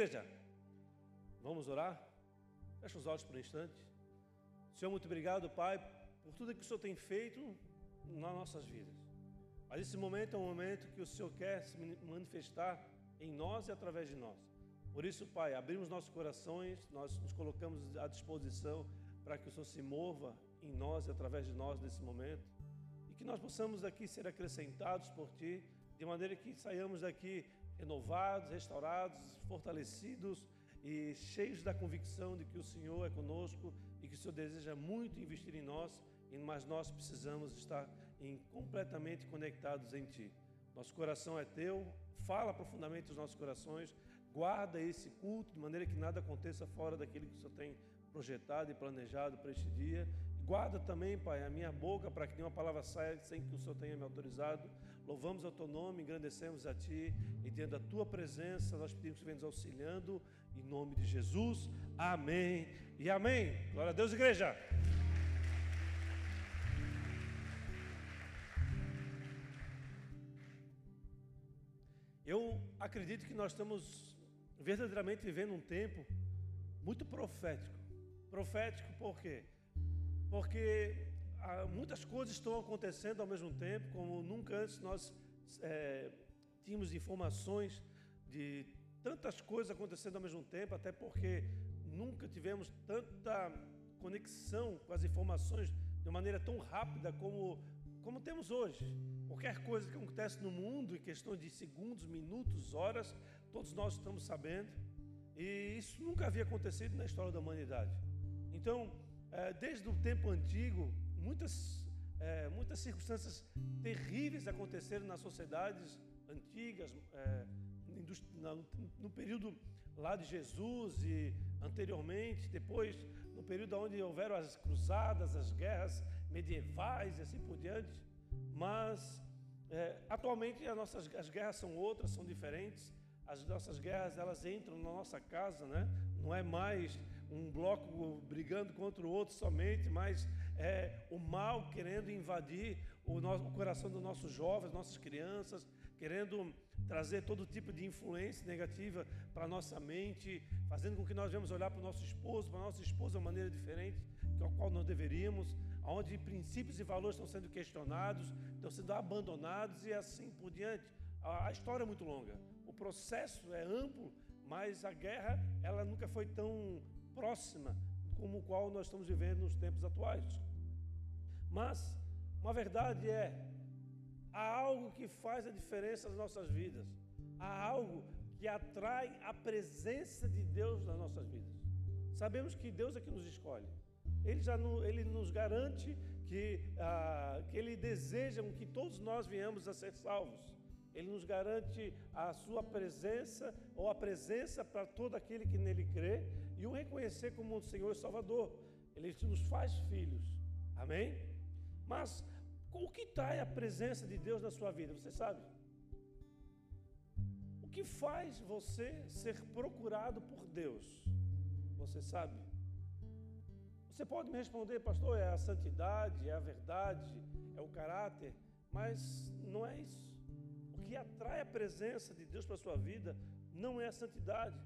Igreja, vamos orar? Fecha os olhos por um instante. Senhor, muito obrigado, Pai, por tudo que o Senhor tem feito nas nossas vidas. Mas esse momento é um momento que o Senhor quer se manifestar em nós e através de nós. Por isso, Pai, abrimos nossos corações, nós nos colocamos à disposição para que o Senhor se mova em nós e através de nós nesse momento. E que nós possamos aqui ser acrescentados por Ti, de maneira que saiamos daqui renovados, restaurados, fortalecidos e cheios da convicção de que o Senhor é conosco e que o Senhor deseja muito investir em nós, mas nós precisamos estar em, completamente conectados em Ti. Nosso coração é Teu, fala profundamente os nossos corações, guarda esse culto de maneira que nada aconteça fora daquilo que o Senhor tem projetado e planejado para este dia. Guarda também, Pai, a minha boca para que nenhuma palavra saia sem que o Senhor tenha me autorizado. Louvamos o Teu nome, engrandecemos a Ti e diante da Tua presença nós pedimos que venhas auxiliando em nome de Jesus. Amém e amém. Glória a Deus, igreja. Eu acredito que nós estamos verdadeiramente vivendo um tempo muito profético. Profético por quê? Porque muitas coisas estão acontecendo ao mesmo tempo, como nunca antes nós é, tínhamos informações de tantas coisas acontecendo ao mesmo tempo, até porque nunca tivemos tanta conexão com as informações de maneira tão rápida como, como temos hoje. Qualquer coisa que acontece no mundo, em questão de segundos, minutos, horas, todos nós estamos sabendo. E isso nunca havia acontecido na história da humanidade. Então, é, desde o tempo antigo, muitas, é, muitas circunstâncias terríveis aconteceram nas sociedades antigas, é, no período lá de Jesus e anteriormente, depois no período onde houveram as cruzadas, as guerras medievais e assim por diante. Mas é, atualmente as nossas as guerras são outras, são diferentes. As nossas guerras elas entram na nossa casa, né? Não é mais um bloco brigando contra o outro somente, mas é o mal querendo invadir o, nosso, o coração dos nossos jovens, nossas crianças, querendo trazer todo tipo de influência negativa para a nossa mente, fazendo com que nós venhamos olhar para o nosso esposo, para a nossa esposa de uma maneira diferente, que ao qual nós deveríamos, onde princípios e valores estão sendo questionados, estão sendo abandonados e assim por diante. A, a história é muito longa, o processo é amplo, mas a guerra ela nunca foi tão próxima como o qual nós estamos vivendo nos tempos atuais. Mas uma verdade é Há algo que faz a diferença nas nossas vidas. Há algo que atrai a presença de Deus nas nossas vidas. Sabemos que Deus é que nos escolhe. Ele já ele nos garante que, ah, que Ele deseja que todos nós venhamos a ser salvos. Ele nos garante a sua presença ou a presença para todo aquele que nele crê e o reconhecer como o Senhor e Salvador. Ele nos faz filhos. Amém? Mas o que trai a presença de Deus na sua vida? Você sabe? O que faz você ser procurado por Deus? Você sabe? Você pode me responder, pastor, é a santidade, é a verdade, é o caráter, mas não é isso. O que atrai a presença de Deus para a sua vida não é a santidade,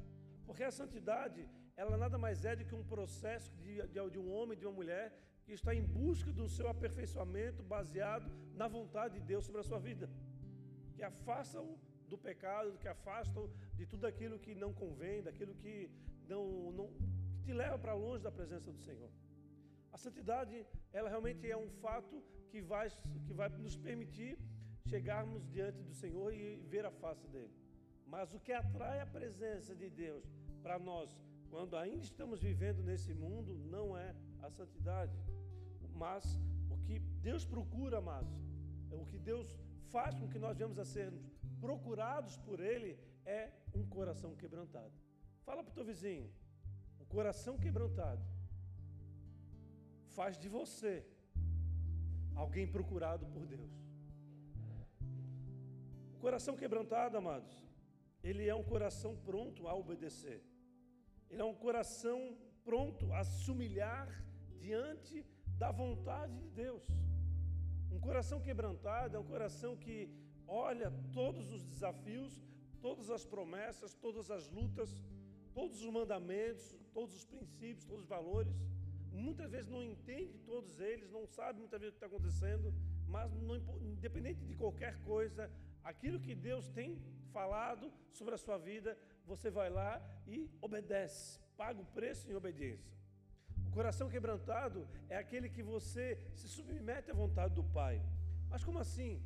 porque a santidade, ela nada mais é do que um processo de, de, de um homem, de uma mulher que está em busca do seu aperfeiçoamento baseado na vontade de Deus sobre a sua vida, que afasta-o do pecado, que afasta-o de tudo aquilo que não convém, daquilo que não, não que te leva para longe da presença do Senhor. A santidade, ela realmente é um fato que vai, que vai nos permitir chegarmos diante do Senhor e ver a face dele. Mas o que atrai a presença de Deus para nós, quando ainda estamos vivendo nesse mundo, não é a santidade. Mas o que Deus procura, amados, é o que Deus faz com que nós venhamos a sermos procurados por Ele é um coração quebrantado. Fala para o teu vizinho, o coração quebrantado faz de você alguém procurado por Deus. O coração quebrantado, amados, ele é um coração pronto a obedecer. Ele é um coração pronto a se humilhar diante da vontade de Deus. Um coração quebrantado é um coração que olha todos os desafios, todas as promessas, todas as lutas, todos os mandamentos, todos os princípios, todos os valores. Muitas vezes não entende todos eles, não sabe muitas vezes o que está acontecendo, mas não, independente de qualquer coisa, aquilo que Deus tem falado sobre a sua vida, você vai lá e obedece, paga o preço em obediência. O coração quebrantado é aquele que você se submete à vontade do Pai. Mas como assim?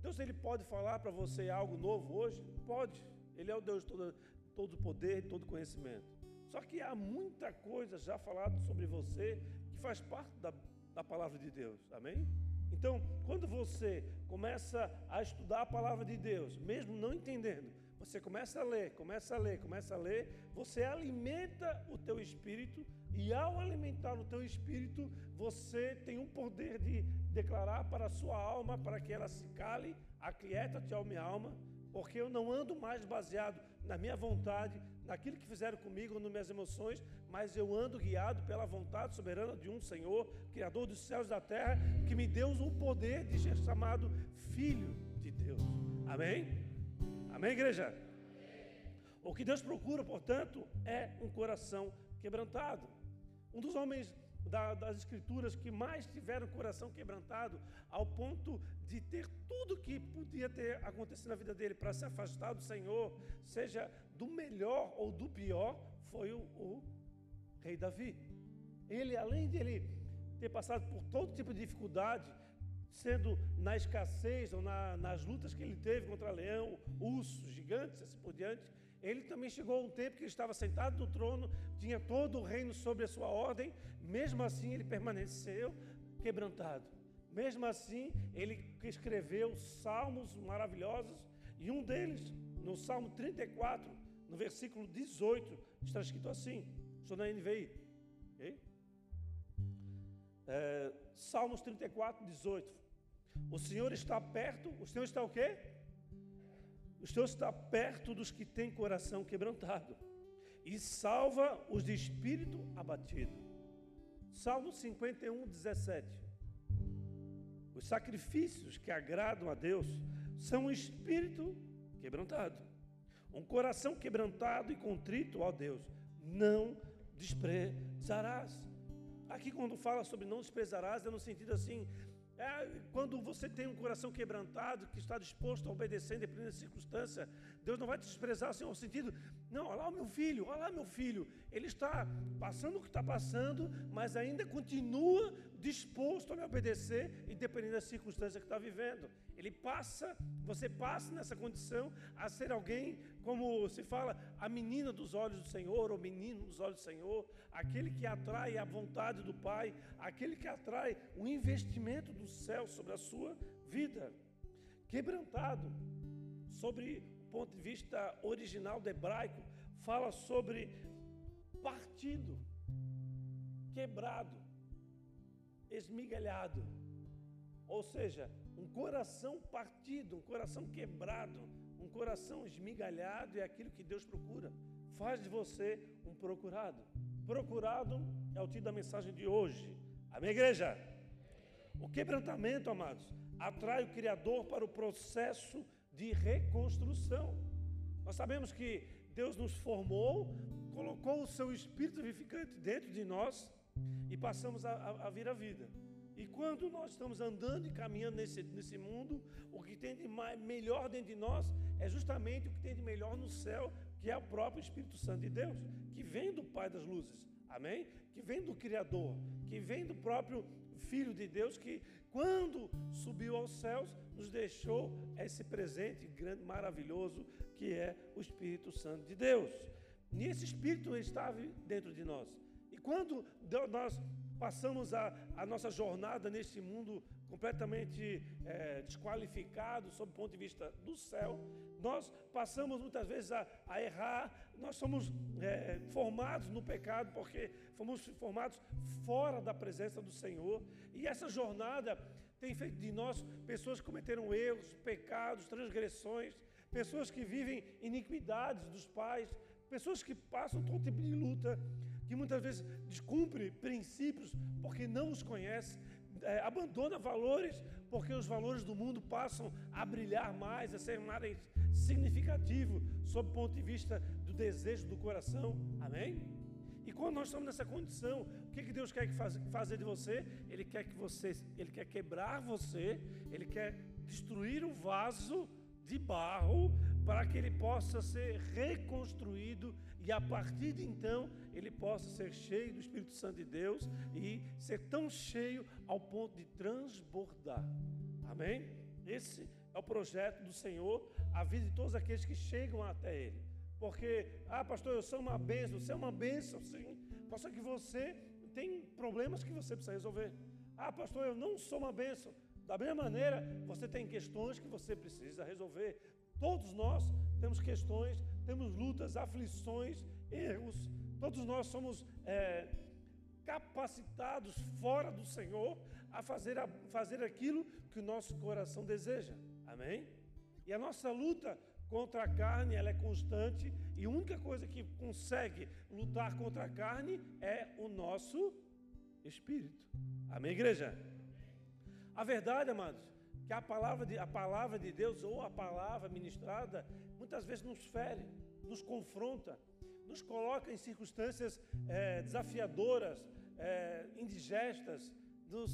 Deus ele pode falar para você algo novo hoje? Pode. Ele é o Deus de todo, todo poder todo conhecimento. Só que há muita coisa já falada sobre você que faz parte da, da palavra de Deus. Amém? Então, quando você começa a estudar a palavra de Deus, mesmo não entendendo, você começa a ler, começa a ler, começa a ler, você alimenta o teu espírito e ao alimentar o teu espírito, você tem um poder de declarar para a sua alma, para que ela se cale, aquieta-te, ó minha alma, porque eu não ando mais baseado na minha vontade, naquilo que fizeram comigo, nas minhas emoções, mas eu ando guiado pela vontade soberana de um Senhor, Criador dos céus e da terra, que me deu o poder de ser chamado Filho de Deus. Amém? Amém, igreja? O que Deus procura, portanto, é um coração quebrantado. Um dos homens da, das Escrituras que mais tiveram o coração quebrantado, ao ponto de ter tudo que podia ter acontecido na vida dele para se afastar do Senhor, seja do melhor ou do pior, foi o, o rei Davi. Ele, além de ele ter passado por todo tipo de dificuldade, sendo na escassez ou na, nas lutas que ele teve contra leão, ursos, gigantes, assim por diante, ele também chegou a um tempo que ele estava sentado no trono, tinha todo o reino sobre a sua ordem, mesmo assim ele permaneceu quebrantado. Mesmo assim, ele escreveu salmos maravilhosos, e um deles, no Salmo 34, no versículo 18, está escrito assim: estou na NVI. Okay? É, Salmos 34, 18. O Senhor está perto, o Senhor está o quê? O Senhor está perto dos que têm coração quebrantado e salva os de espírito abatido. Salmo 51, 17. Os sacrifícios que agradam a Deus são um espírito quebrantado. Um coração quebrantado e contrito, ó Deus, não desprezarás. Aqui, quando fala sobre não desprezarás, é no sentido assim: é, quando você tem um coração quebrantado, que está disposto a obedecer, independente da circunstância, Deus não vai te desprezar assim, no sentido, não, olha lá o meu filho, olha lá meu filho, ele está passando o que está passando, mas ainda continua disposto a me obedecer, independente da circunstância que está vivendo. Ele passa, você passa nessa condição a ser alguém, como se fala, a menina dos olhos do Senhor, ou menino dos olhos do Senhor, aquele que atrai a vontade do Pai, aquele que atrai o investimento do céu sobre a sua vida. Quebrantado, sobre ponto de vista original do hebraico, fala sobre partido, quebrado, esmigalhado. Ou seja, um coração partido, um coração quebrado, um coração esmigalhado é aquilo que Deus procura. Faz de você um procurado. Procurado é o título da mensagem de hoje. Amém, igreja? O quebrantamento, amados, atrai o Criador para o processo de reconstrução. Nós sabemos que Deus nos formou, colocou o seu Espírito vivificante dentro de nós e passamos a, a, a vir a vida. E quando nós estamos andando e caminhando nesse, nesse mundo, o que tem de mais, melhor dentro de nós é justamente o que tem de melhor no céu, que é o próprio Espírito Santo de Deus, que vem do Pai das luzes, amém? Que vem do Criador, que vem do próprio Filho de Deus, que quando subiu aos céus, nos deixou esse presente grande, maravilhoso, que é o Espírito Santo de Deus. E esse Espírito estava dentro de nós. E quando nós passamos a, a nossa jornada neste mundo completamente é, desqualificado sob o ponto de vista do céu, nós passamos muitas vezes a, a errar, nós somos é, formados no pecado porque fomos formados fora da presença do Senhor, e essa jornada tem feito de nós pessoas que cometeram erros, pecados, transgressões, pessoas que vivem iniquidades dos pais, pessoas que passam todo tipo de luta, que muitas vezes descumpre princípios porque não os conhece, é, abandona valores porque os valores do mundo passam a brilhar mais, a ser mais significativo sob o ponto de vista do desejo do coração. Amém? E quando nós estamos nessa condição, o que, que Deus quer fazer de você? Ele quer que você, Ele quer quebrar você, Ele quer destruir o vaso de barro para que ele possa ser reconstruído e a partir de então ele possa ser cheio do Espírito Santo de Deus e ser tão cheio ao ponto de transbordar. Amém? Esse é o projeto do Senhor, a vida de todos aqueles que chegam até Ele. Porque, ah, pastor, eu sou uma bênção, você é uma bênção, sim. Pastor, que você tem problemas que você precisa resolver. Ah, pastor, eu não sou uma bênção. Da mesma maneira, você tem questões que você precisa resolver. Todos nós temos questões, temos lutas, aflições, erros. Todos nós somos é, capacitados fora do Senhor a fazer, a fazer aquilo que o nosso coração deseja. Amém? E a nossa luta contra a carne, ela é constante e a única coisa que consegue lutar contra a carne é o nosso espírito. Amém, igreja? A verdade, amados, que a palavra de, a palavra de Deus ou a palavra ministrada muitas vezes nos fere, nos confronta, nos coloca em circunstâncias é, desafiadoras, é, indigestas, nos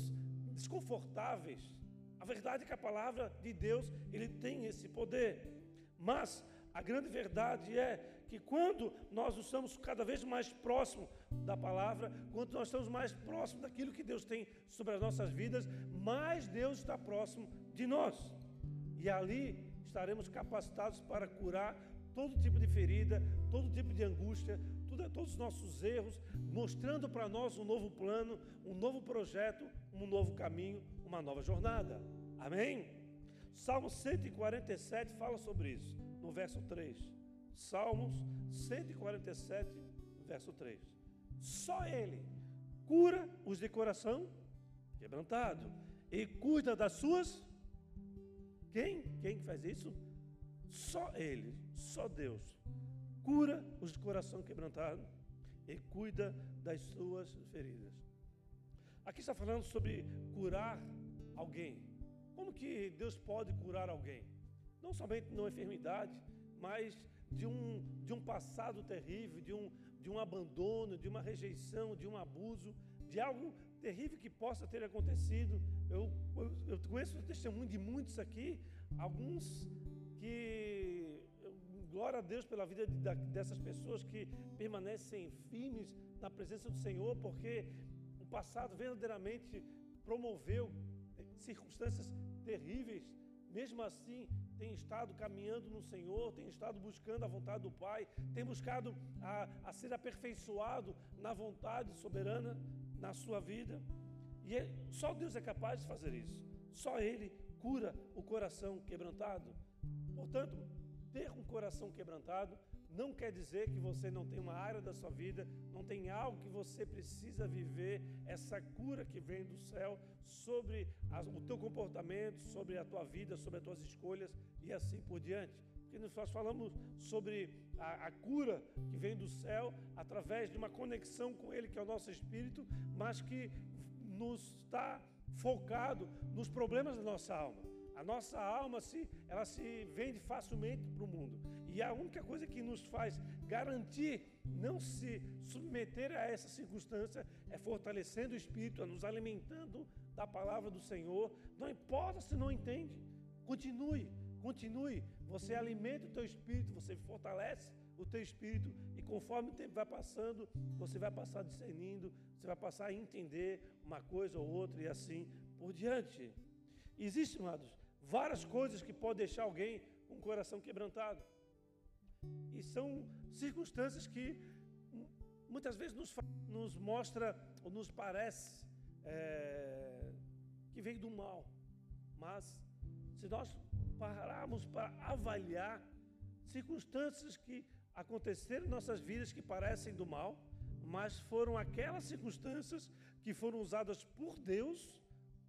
desconfortáveis. A verdade é que a palavra de Deus ele tem esse poder. Mas a grande verdade é que quando nós estamos cada vez mais próximos da palavra, quando nós estamos mais próximos daquilo que Deus tem sobre as nossas vidas, mais Deus está próximo de nós. E ali estaremos capacitados para curar todo tipo de ferida, todo tipo de angústia, tudo, todos os nossos erros, mostrando para nós um novo plano, um novo projeto, um novo caminho, uma nova jornada. Amém? Salmo 147 fala sobre isso, no verso 3. Salmos 147, verso 3. Só Ele cura os de coração quebrantado e cuida das suas. Quem? Quem faz isso? Só Ele, só Deus. Cura os de coração quebrantado e cuida das suas feridas. Aqui está falando sobre curar alguém. Como que Deus pode curar alguém? Não somente numa enfermidade, mas de um, de um passado terrível, de um, de um abandono, de uma rejeição, de um abuso, de algo terrível que possa ter acontecido. Eu, eu, eu conheço o testemunho de muitos aqui, alguns que, glória a Deus pela vida de, dessas pessoas que permanecem firmes na presença do Senhor, porque o passado verdadeiramente promoveu circunstâncias terríveis, mesmo assim tem estado caminhando no Senhor, tem estado buscando a vontade do Pai, tem buscado a, a ser aperfeiçoado na vontade soberana na sua vida. E é, só Deus é capaz de fazer isso. Só Ele cura o coração quebrantado. Portanto, ter um coração quebrantado não quer dizer que você não tem uma área da sua vida, não tem algo que você precisa viver, essa cura que vem do céu sobre o teu comportamento, sobre a tua vida, sobre as tuas escolhas e assim por diante. Porque nós falamos sobre a, a cura que vem do céu através de uma conexão com Ele, que é o nosso espírito, mas que nos está focado nos problemas da nossa alma. A nossa alma se, ela se vende facilmente para o mundo. E a única coisa que nos faz garantir não se submeter a essa circunstância é fortalecendo o espírito, é nos alimentando da palavra do Senhor. Não importa se não entende. Continue, continue. Você alimenta o teu espírito, você fortalece o teu espírito e conforme o tempo vai passando, você vai passar discernindo, você vai passar a entender uma coisa ou outra e assim por diante. Existem, amados, várias coisas que podem deixar alguém com o coração quebrantado. E são circunstâncias que muitas vezes nos, nos mostra ou nos parece é, que vem do mal. Mas se nós pararmos para avaliar circunstâncias que aconteceram em nossas vidas que parecem do mal, mas foram aquelas circunstâncias que foram usadas por Deus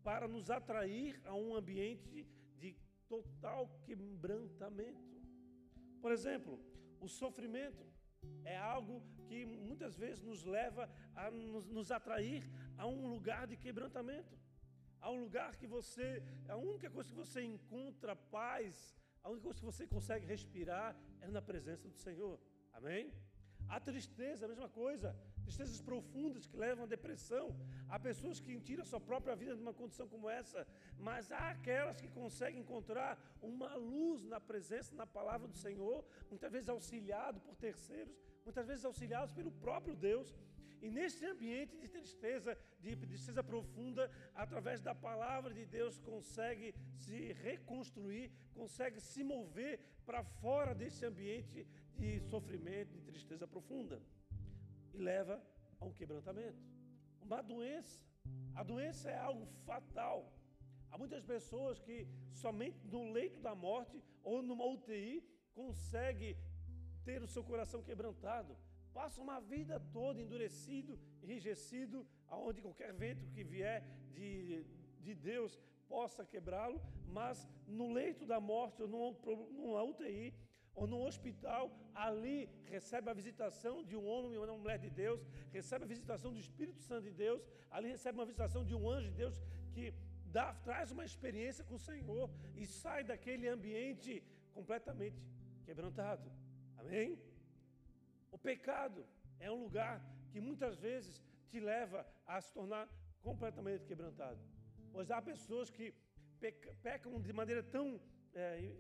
para nos atrair a um ambiente de total quebrantamento. Por exemplo, o sofrimento é algo que muitas vezes nos leva a nos, nos, atrair a um lugar de quebrantamento, a um lugar que você, a única coisa que você encontra paz, a única coisa que você consegue respirar é na presença do Senhor. Amém? A tristeza, a mesma coisa. Tristezas profundas que levam à depressão. Há pessoas que tiram a sua própria vida de uma condição como essa, mas há aquelas que conseguem encontrar uma luz na presença, na palavra do Senhor, muitas vezes auxiliado por terceiros, muitas vezes auxiliados pelo próprio Deus. E nesse ambiente de tristeza, de tristeza profunda, através da palavra de Deus, consegue se reconstruir, consegue se mover para fora desse ambiente de sofrimento, de tristeza profunda. E leva a um quebrantamento, uma doença. A doença é algo fatal. Há muitas pessoas que somente no leito da morte ou numa UTI consegue ter o seu coração quebrantado passa uma vida toda endurecido, enrijecido, aonde qualquer vento que vier de, de Deus possa quebrá-lo, mas no leito da morte, ou numa UTI, ou num hospital, ali recebe a visitação de um homem ou uma mulher de Deus, recebe a visitação do Espírito Santo de Deus, ali recebe uma visitação de um anjo de Deus que dá, traz uma experiência com o Senhor e sai daquele ambiente completamente quebrantado. Amém? O pecado é um lugar que muitas vezes te leva a se tornar completamente quebrantado. Pois há pessoas que pecam de maneira tão, é,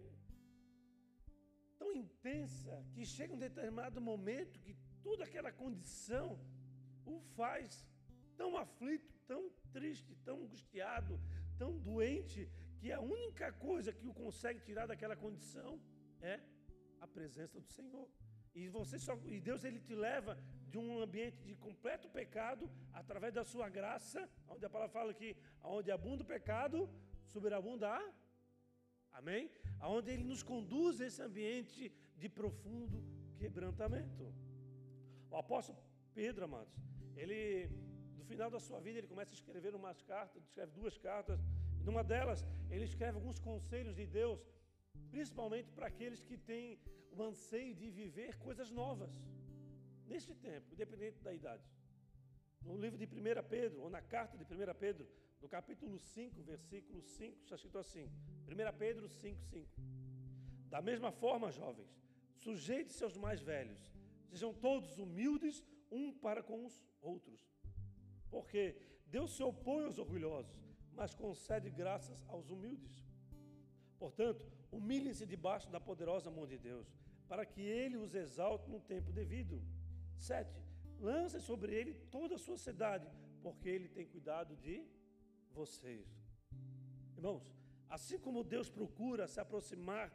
tão intensa que chega um determinado momento que toda aquela condição o faz tão aflito, tão triste, tão angustiado, tão doente, que a única coisa que o consegue tirar daquela condição é a presença do Senhor. E você só, e Deus ele te leva de um ambiente de completo pecado através da sua graça, onde a palavra fala que onde abunda o pecado, superabunda a Amém? Aonde ele nos conduz a esse ambiente de profundo quebrantamento. O apóstolo Pedro, amados, ele no final da sua vida ele começa a escrever umas cartas, escreve duas cartas. E numa delas ele escreve alguns conselhos de Deus, principalmente para aqueles que têm o anseio de viver coisas novas, neste tempo, independente da idade. No livro de 1 Pedro, ou na carta de 1 Pedro, no capítulo 5, versículo 5, está escrito assim: 1 Pedro 5, 5. Da mesma forma, jovens, sujeite-se aos mais velhos, sejam todos humildes um para com os outros. Porque Deus se opõe aos orgulhosos, mas concede graças aos humildes. Portanto, humilhem-se debaixo da poderosa mão de Deus, para que ele os exalte no tempo devido. 7. Lancem sobre ele toda a sua cidade, porque ele tem cuidado de vocês. Irmãos, assim como Deus procura se aproximar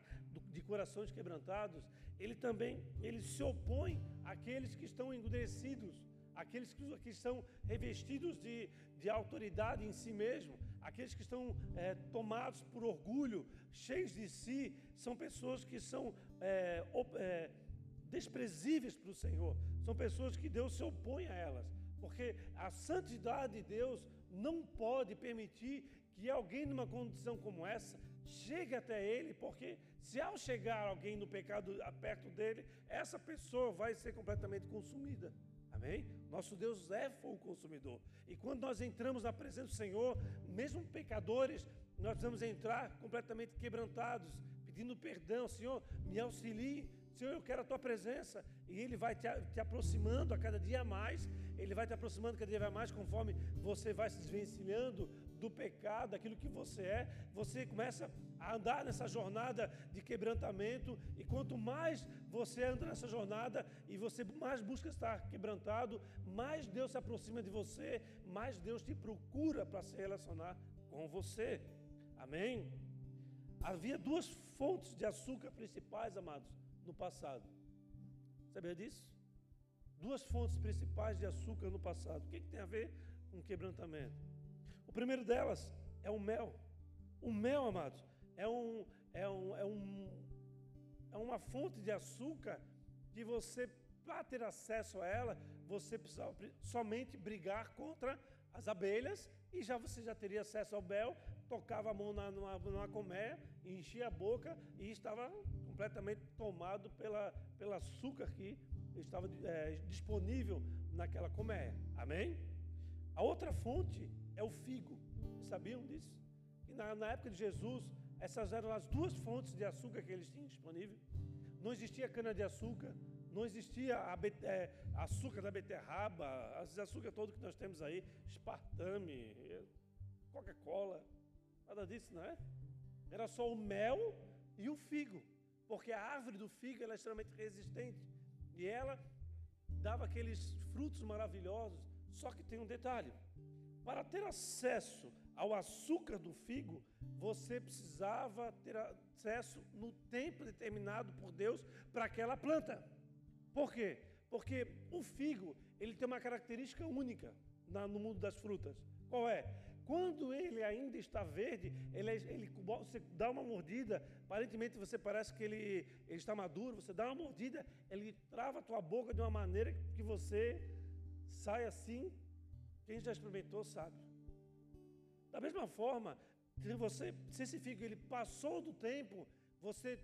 de corações quebrantados, ele também ele se opõe àqueles que estão endurecidos, aqueles que, que estão revestidos de, de autoridade em si mesmo, aqueles que estão é, tomados por orgulho, cheios de si, são pessoas que são é, é, desprezíveis para o Senhor, são pessoas que Deus se opõe a elas, porque a santidade de Deus não pode permitir que alguém numa condição como essa chegue até Ele, porque se ao chegar alguém no pecado perto dele, essa pessoa vai ser completamente consumida. Amém? Nosso Deus é fogo consumidor. E quando nós entramos na presença do Senhor, mesmo pecadores, nós precisamos entrar completamente quebrantados, pedindo perdão. Senhor, me auxilie. Senhor, eu quero a tua presença. E Ele vai te, te aproximando a cada dia mais. Ele vai te aproximando cada dia mais conforme você vai se desvencilhando do pecado, daquilo que você é. Você começa a andar nessa jornada de quebrantamento. E quanto mais você anda nessa jornada e você mais busca estar quebrantado, mais Deus se aproxima de você, mais Deus te procura para se relacionar com você. Amém? Havia duas fontes de açúcar principais, amados, no passado. Sabia disso? Duas fontes principais de açúcar no passado. O que, que tem a ver com quebrantamento? O primeiro delas é o mel. O mel, amados, é, um, é, um, é, um, é uma fonte de açúcar que você, para ter acesso a ela, você precisa somente brigar contra as abelhas e já você já teria acesso ao mel tocava a mão na, numa, numa colmeia, enchia a boca e estava completamente tomado pela, pelo açúcar que estava é, disponível naquela colmeia. Amém? A outra fonte é o figo. Sabiam disso? E na, na época de Jesus, essas eram as duas fontes de açúcar que eles tinham disponível. Não existia cana-de-açúcar, não existia é, açúcar da beterraba, esse açúcar todo que nós temos aí, espartame, Coca-Cola, nada disso, não é? Era só o mel e o figo, porque a árvore do figo é extremamente resistente e ela dava aqueles frutos maravilhosos. Só que tem um detalhe: para ter acesso ao açúcar do figo, você precisava ter acesso no tempo determinado por Deus para aquela planta. Por quê? Porque o figo ele tem uma característica única no mundo das frutas. Qual é? Quando ele ainda está verde, ele, é, ele, você dá uma mordida, aparentemente você parece que ele, ele está maduro, você dá uma mordida, ele trava a tua boca de uma maneira que você sai assim. Quem já experimentou sabe. Da mesma forma, se, você, se esse figo ele passou do tempo, você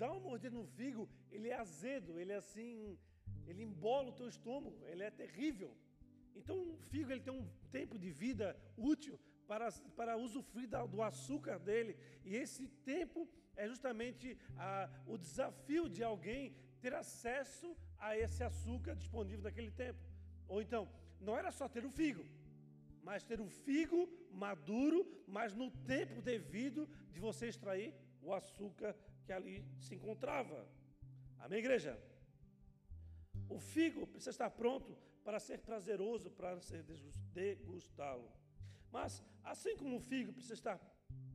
dá uma mordida no figo, ele é azedo, ele é assim, ele embola o teu estômago, ele é terrível. Então o figo ele tem um tempo de vida útil para, para usufruir do açúcar dele. E esse tempo é justamente a, o desafio de alguém ter acesso a esse açúcar disponível naquele tempo. Ou então, não era só ter o figo, mas ter o figo maduro, mas no tempo devido de você extrair o açúcar que ali se encontrava. Amém, igreja? O figo precisa estar pronto para ser prazeroso, para ser degustá-lo. Mas, assim como o figo precisa estar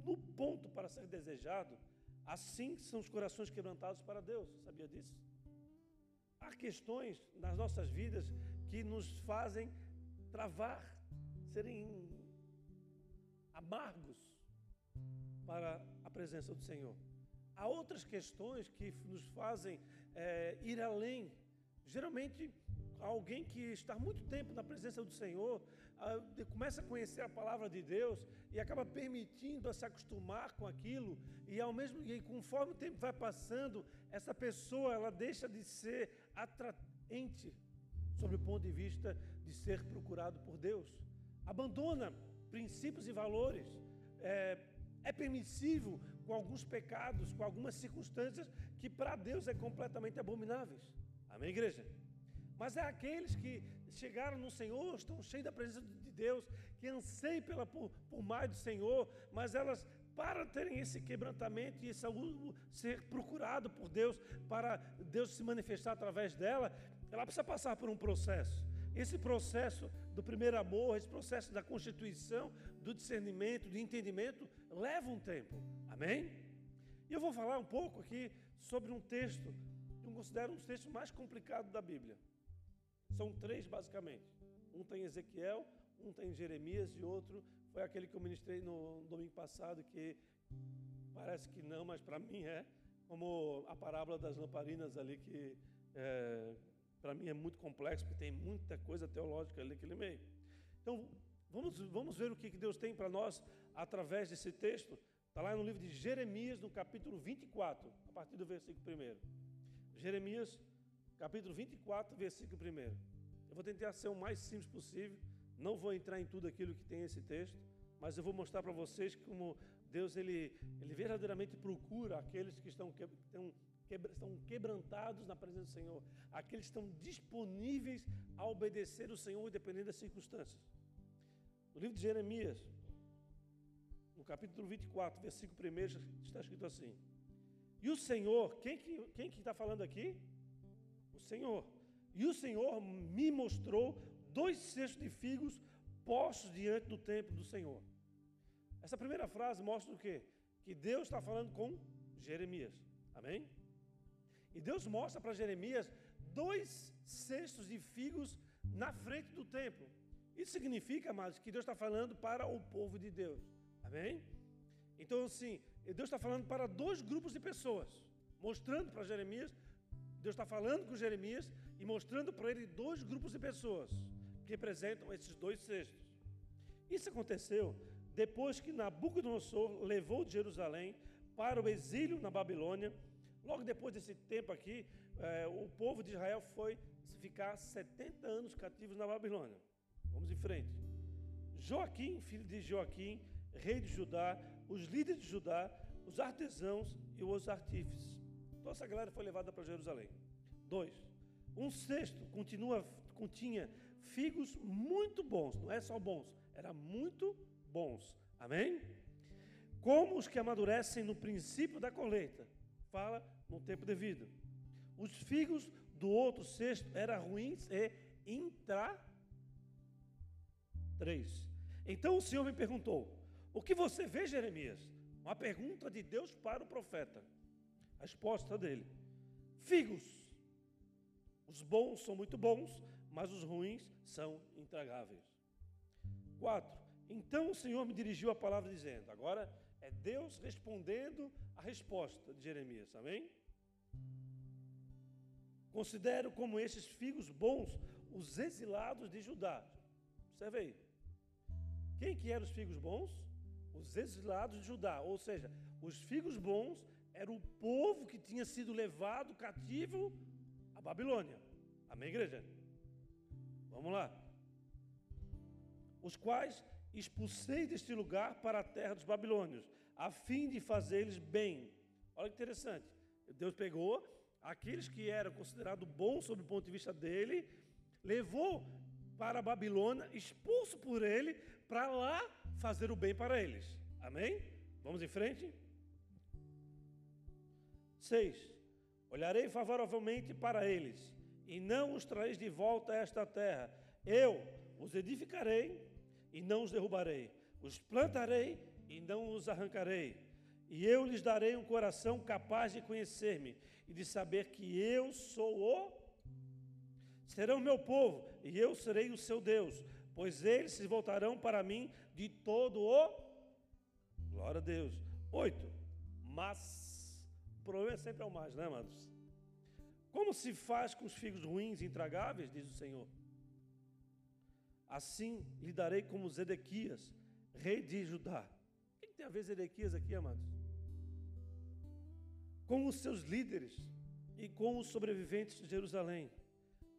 no ponto para ser desejado, assim são os corações quebrantados para Deus. Sabia disso? Há questões nas nossas vidas que nos fazem travar, serem amargos para a presença do Senhor. Há outras questões que nos fazem é, ir além. Geralmente, alguém que está muito tempo na presença do Senhor começa a conhecer a palavra de Deus e acaba permitindo se acostumar com aquilo e ao mesmo e conforme o tempo vai passando, essa pessoa ela deixa de ser atraente sob o ponto de vista de ser procurado por Deus. Abandona princípios e valores. É, é permissível com alguns pecados, com algumas circunstâncias que para Deus é completamente abomináveis. Amém, igreja? Mas é aqueles que chegaram no Senhor, estão cheios da presença de Deus, que anseiam pela, por, por mais do Senhor, mas elas, para terem esse quebrantamento e esse ser procurado por Deus, para Deus se manifestar através dela, ela precisa passar por um processo. Esse processo do primeiro amor, esse processo da constituição, do discernimento, do entendimento, leva um tempo. Amém? E eu vou falar um pouco aqui sobre um texto que eu considero um dos textos mais complicados da Bíblia. São três, basicamente. Um tem Ezequiel, um tem Jeremias e outro foi aquele que eu ministrei no domingo passado, que parece que não, mas para mim é, como a parábola das lamparinas ali, que é, para mim é muito complexo, porque tem muita coisa teológica ali naquele meio. Então, vamos, vamos ver o que Deus tem para nós através desse texto. Está lá no livro de Jeremias, no capítulo 24, a partir do versículo 1. Jeremias, capítulo 24, versículo 1. Eu vou tentar ser o mais simples possível, não vou entrar em tudo aquilo que tem esse texto, mas eu vou mostrar para vocês como Deus ele, ele verdadeiramente procura aqueles que estão, que estão, estão quebrantados na presença do Senhor, aqueles que estão disponíveis a obedecer o Senhor, independente das circunstâncias. No livro de Jeremias, no capítulo 24, versículo 1, está escrito assim: E o Senhor, quem que está quem que falando aqui? O Senhor. E o Senhor me mostrou dois cestos de figos postos diante do templo do Senhor. Essa primeira frase mostra o quê? Que Deus está falando com Jeremias. Amém? E Deus mostra para Jeremias dois cestos de figos na frente do templo. Isso significa, amados, que Deus está falando para o povo de Deus. Amém? Então, assim, Deus está falando para dois grupos de pessoas, mostrando para Jeremias, Deus está falando com Jeremias e mostrando para ele dois grupos de pessoas que representam esses dois cestos. Isso aconteceu depois que Nabucodonosor levou Jerusalém para o exílio na Babilônia. Logo depois desse tempo aqui, eh, o povo de Israel foi ficar 70 anos cativos na Babilônia. Vamos em frente. Joaquim, filho de Joaquim, rei de Judá, os líderes de Judá, os artesãos e os artífices. Essa galera foi levada para Jerusalém. Dois. Um cesto continua, continha figos muito bons, não é só bons, era muito bons. Amém? Como os que amadurecem no princípio da colheita, fala no tempo devido. Os figos do outro cesto eram ruins e intra. Três. Então o Senhor me perguntou: O que você vê, Jeremias? Uma pergunta de Deus para o profeta. A resposta dele: Figos. Os bons são muito bons, mas os ruins são intragáveis. Quatro. Então o Senhor me dirigiu a palavra dizendo: Agora é Deus respondendo a resposta de Jeremias. Amém? Considero como esses figos bons os exilados de Judá. Observe aí. Quem que eram os figos bons? Os exilados de Judá. Ou seja, os figos bons era o povo que tinha sido levado cativo à Babilônia. Amém, igreja? Vamos lá. Os quais expulsei deste lugar para a terra dos babilônios, a fim de fazer-lhes bem. Olha que interessante. Deus pegou aqueles que eram considerados bons sob o ponto de vista dele, levou para a Babilônia, expulso por ele, para lá fazer o bem para eles. Amém? Vamos em frente? 6. Olharei favoravelmente para eles, e não os trareis de volta a esta terra. Eu os edificarei e não os derrubarei. Os plantarei e não os arrancarei. E eu lhes darei um coração capaz de conhecer-me e de saber que eu sou o. Serão meu povo e eu serei o seu Deus, pois eles se voltarão para mim de todo o. Glória a Deus. Oito. Mas, o problema é sempre é o mais, né, amados? Como se faz com os figos ruins e intragáveis, diz o Senhor? Assim lhe darei como Zedequias, rei de Judá. O que tem a ver Zedequias aqui, amados? Com os seus líderes e com os sobreviventes de Jerusalém.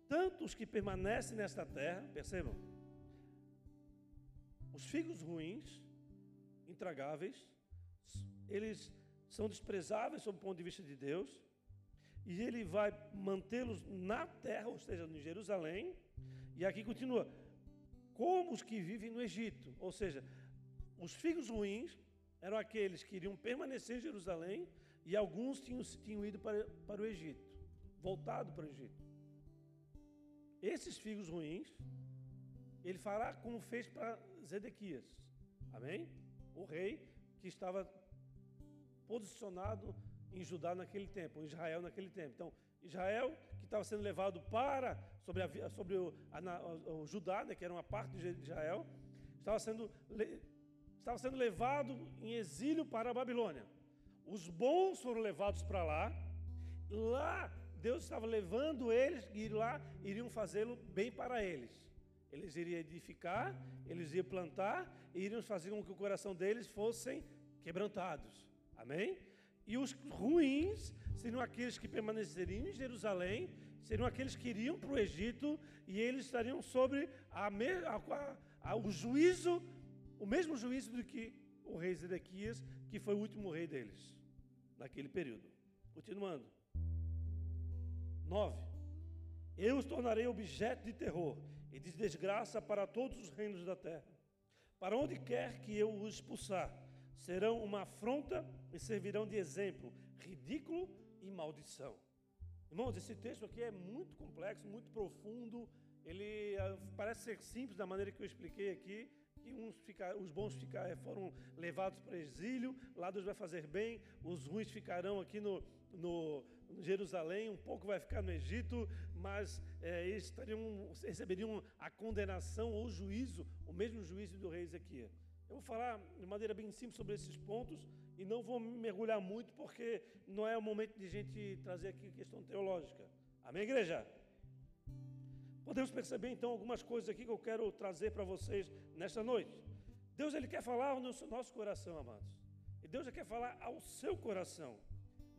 Tanto os que permanecem nesta terra, percebam, os figos ruins, intragáveis, eles são desprezáveis sob o ponto de vista de Deus, e ele vai mantê-los na terra, ou seja, em Jerusalém, e aqui continua, como os que vivem no Egito. Ou seja, os figos ruins eram aqueles que iriam permanecer em Jerusalém e alguns tinham, tinham ido para, para o Egito, voltado para o Egito. Esses figos ruins, ele fará como fez para Zedequias. Amém? O rei que estava posicionado em Judá naquele tempo, em Israel naquele tempo. Então, Israel, que estava sendo levado para, sobre, a, sobre o, a, o, Judá, né, que era uma parte de Israel, estava sendo, estava sendo levado em exílio para a Babilônia. Os bons foram levados para lá, lá Deus estava levando eles e lá iriam fazê-lo bem para eles. Eles iriam edificar, eles iriam plantar e iriam fazer com que o coração deles fossem quebrantados. Amém? E os ruins seriam aqueles que permaneceriam em Jerusalém, seriam aqueles que iriam para o Egito e eles estariam sobre a, a, a, o juízo, o mesmo juízo do que o rei Zedequias, que foi o último rei deles, naquele período. Continuando. 9. Eu os tornarei objeto de terror e de desgraça para todos os reinos da terra. Para onde quer que eu os expulsar, serão uma afronta e servirão de exemplo, ridículo e maldição. Irmãos, esse texto aqui é muito complexo, muito profundo. Ele uh, parece ser simples da maneira que eu expliquei aqui, que uns ficar, os bons ficar, eh, foram levados para exílio, lá Deus vai fazer bem, os ruins ficarão aqui no, no, no Jerusalém, um pouco vai ficar no Egito, mas é, eles estariam, receberiam a condenação ou juízo, o mesmo juízo do rei Ezequiel. Eu vou falar de maneira bem simples sobre esses pontos e não vou mergulhar muito porque não é o momento de gente trazer aqui questão teológica. Amém, igreja? Podemos perceber então algumas coisas aqui que eu quero trazer para vocês nesta noite. Deus ele quer falar ao nosso, coração, amados. E Deus quer falar ao seu coração.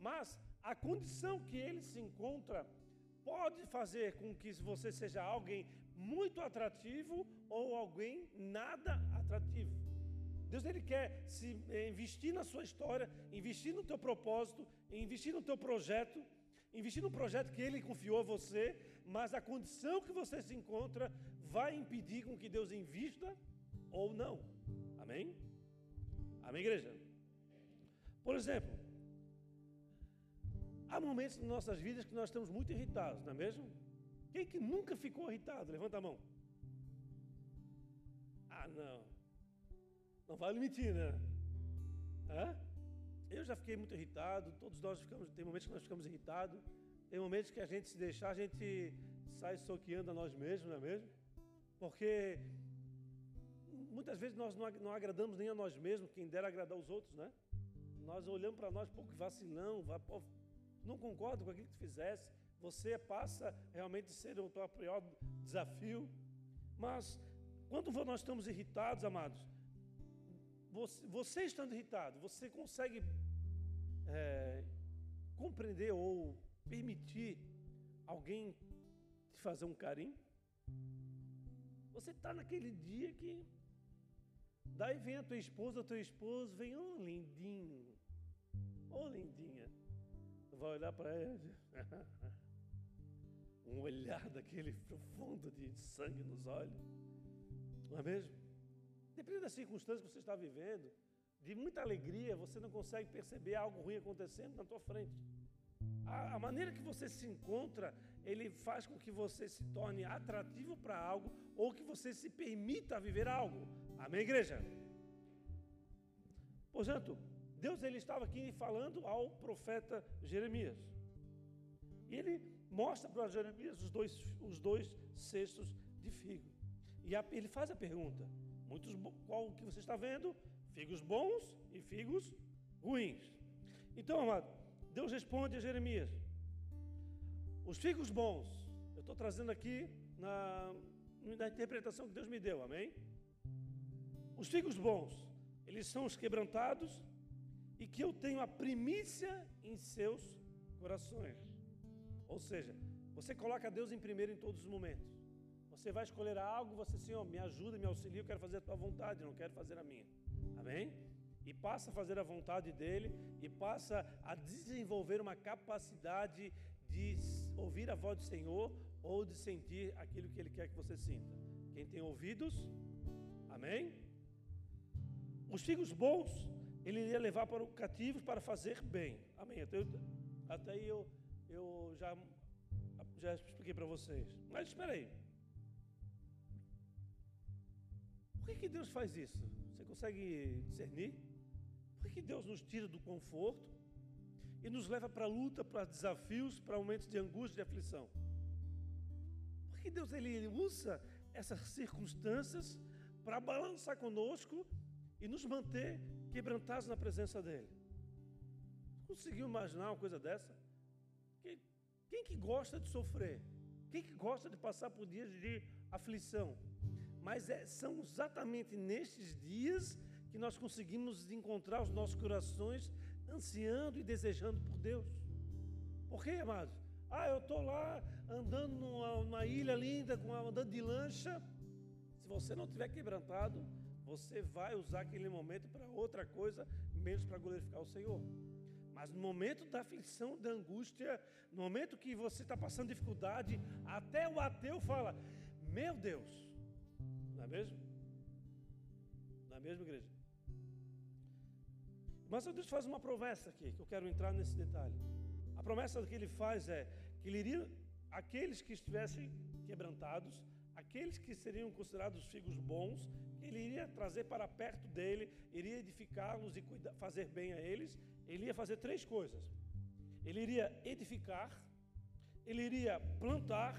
Mas a condição que ele se encontra pode fazer com que você seja alguém muito atrativo ou alguém nada atrativo. Deus ele quer se eh, investir na sua história, investir no teu propósito, investir no teu projeto, investir no projeto que ele confiou a você, mas a condição que você se encontra vai impedir com que Deus invista ou não. Amém? Amém, igreja? Por exemplo, há momentos em nossas vidas que nós estamos muito irritados, não é mesmo? Quem que nunca ficou irritado? Levanta a mão. Ah, não. Não vale mentir, né? Hã? Eu já fiquei muito irritado, todos nós ficamos, tem momentos que nós ficamos irritados, tem momentos que a gente se deixar, a gente sai soqueando a nós mesmos, não é mesmo? Porque muitas vezes nós não agradamos nem a nós mesmos, quem dera agradar os outros, né? Nós olhamos para nós, pouco vacilão, não concordo com aquilo que tu fizesse, você passa realmente a ser o teu maior desafio. Mas quando nós estamos irritados, amados, você, você estando irritado, você consegue é, compreender ou permitir alguém te fazer um carinho? Você está naquele dia que. Daí vem a tua esposa, o teu esposo, vem, ô oh, lindinho, ô oh, lindinha. Vai olhar para ela, um olhar daquele profundo de sangue nos olhos, não é mesmo? Dependendo da circunstância que você está vivendo, de muita alegria, você não consegue perceber algo ruim acontecendo na tua frente. A, a maneira que você se encontra, ele faz com que você se torne atrativo para algo ou que você se permita viver algo. Amém, igreja? Portanto, Deus ele estava aqui falando ao profeta Jeremias. E ele mostra para Jeremias os dois, os dois cestos de figo. E a, ele faz a pergunta: muitos, qual que você está vendo? Figos bons e figos ruins. Então, amado, Deus responde a Jeremias: os figos bons, eu estou trazendo aqui na, na interpretação que Deus me deu, amém? Os figos bons, eles são os quebrantados e que eu tenho a primícia em seus corações. Ou seja, você coloca Deus em primeiro em todos os momentos. Você vai escolher algo, você, Senhor, me ajuda, me auxilia, eu quero fazer a tua vontade, não quero fazer a minha. Amém? E passa a fazer a vontade dele e passa a desenvolver uma capacidade de ouvir a voz do Senhor ou de sentir aquilo que ele quer que você sinta. Quem tem ouvidos, amém? Os filhos bons, ele iria levar para o cativos para fazer bem. Amém. Até, até aí eu, eu já, já expliquei para vocês. Mas espera aí. Por que, que Deus faz isso? Você consegue discernir? Por que, que Deus nos tira do conforto e nos leva para a luta, para desafios, para momentos de angústia e aflição? Por que Deus ele usa essas circunstâncias para balançar conosco e nos manter quebrantados na presença dele? Conseguiu imaginar uma coisa dessa? Quem, quem que gosta de sofrer? Quem que gosta de passar por dias de aflição? Mas é, são exatamente nestes dias que nós conseguimos encontrar os nossos corações ansiando e desejando por Deus. Por quê, amados? Ah, eu estou lá andando numa, numa, ilha linda, com andando de lancha. Se você não tiver quebrantado, você vai usar aquele momento para outra coisa, menos para glorificar o Senhor. Mas no momento da aflição, da angústia, no momento que você está passando dificuldade, até o ateu fala: Meu Deus, não é mesmo? Não é mesmo, igreja? Mas Deus faz uma promessa aqui, que eu quero entrar nesse detalhe. A promessa que ele faz é que ele iria, aqueles que estivessem quebrantados, aqueles que seriam considerados filhos bons, ele iria trazer para perto dele, iria edificá-los e cuidar, fazer bem a eles. Ele ia fazer três coisas. Ele iria edificar, ele iria plantar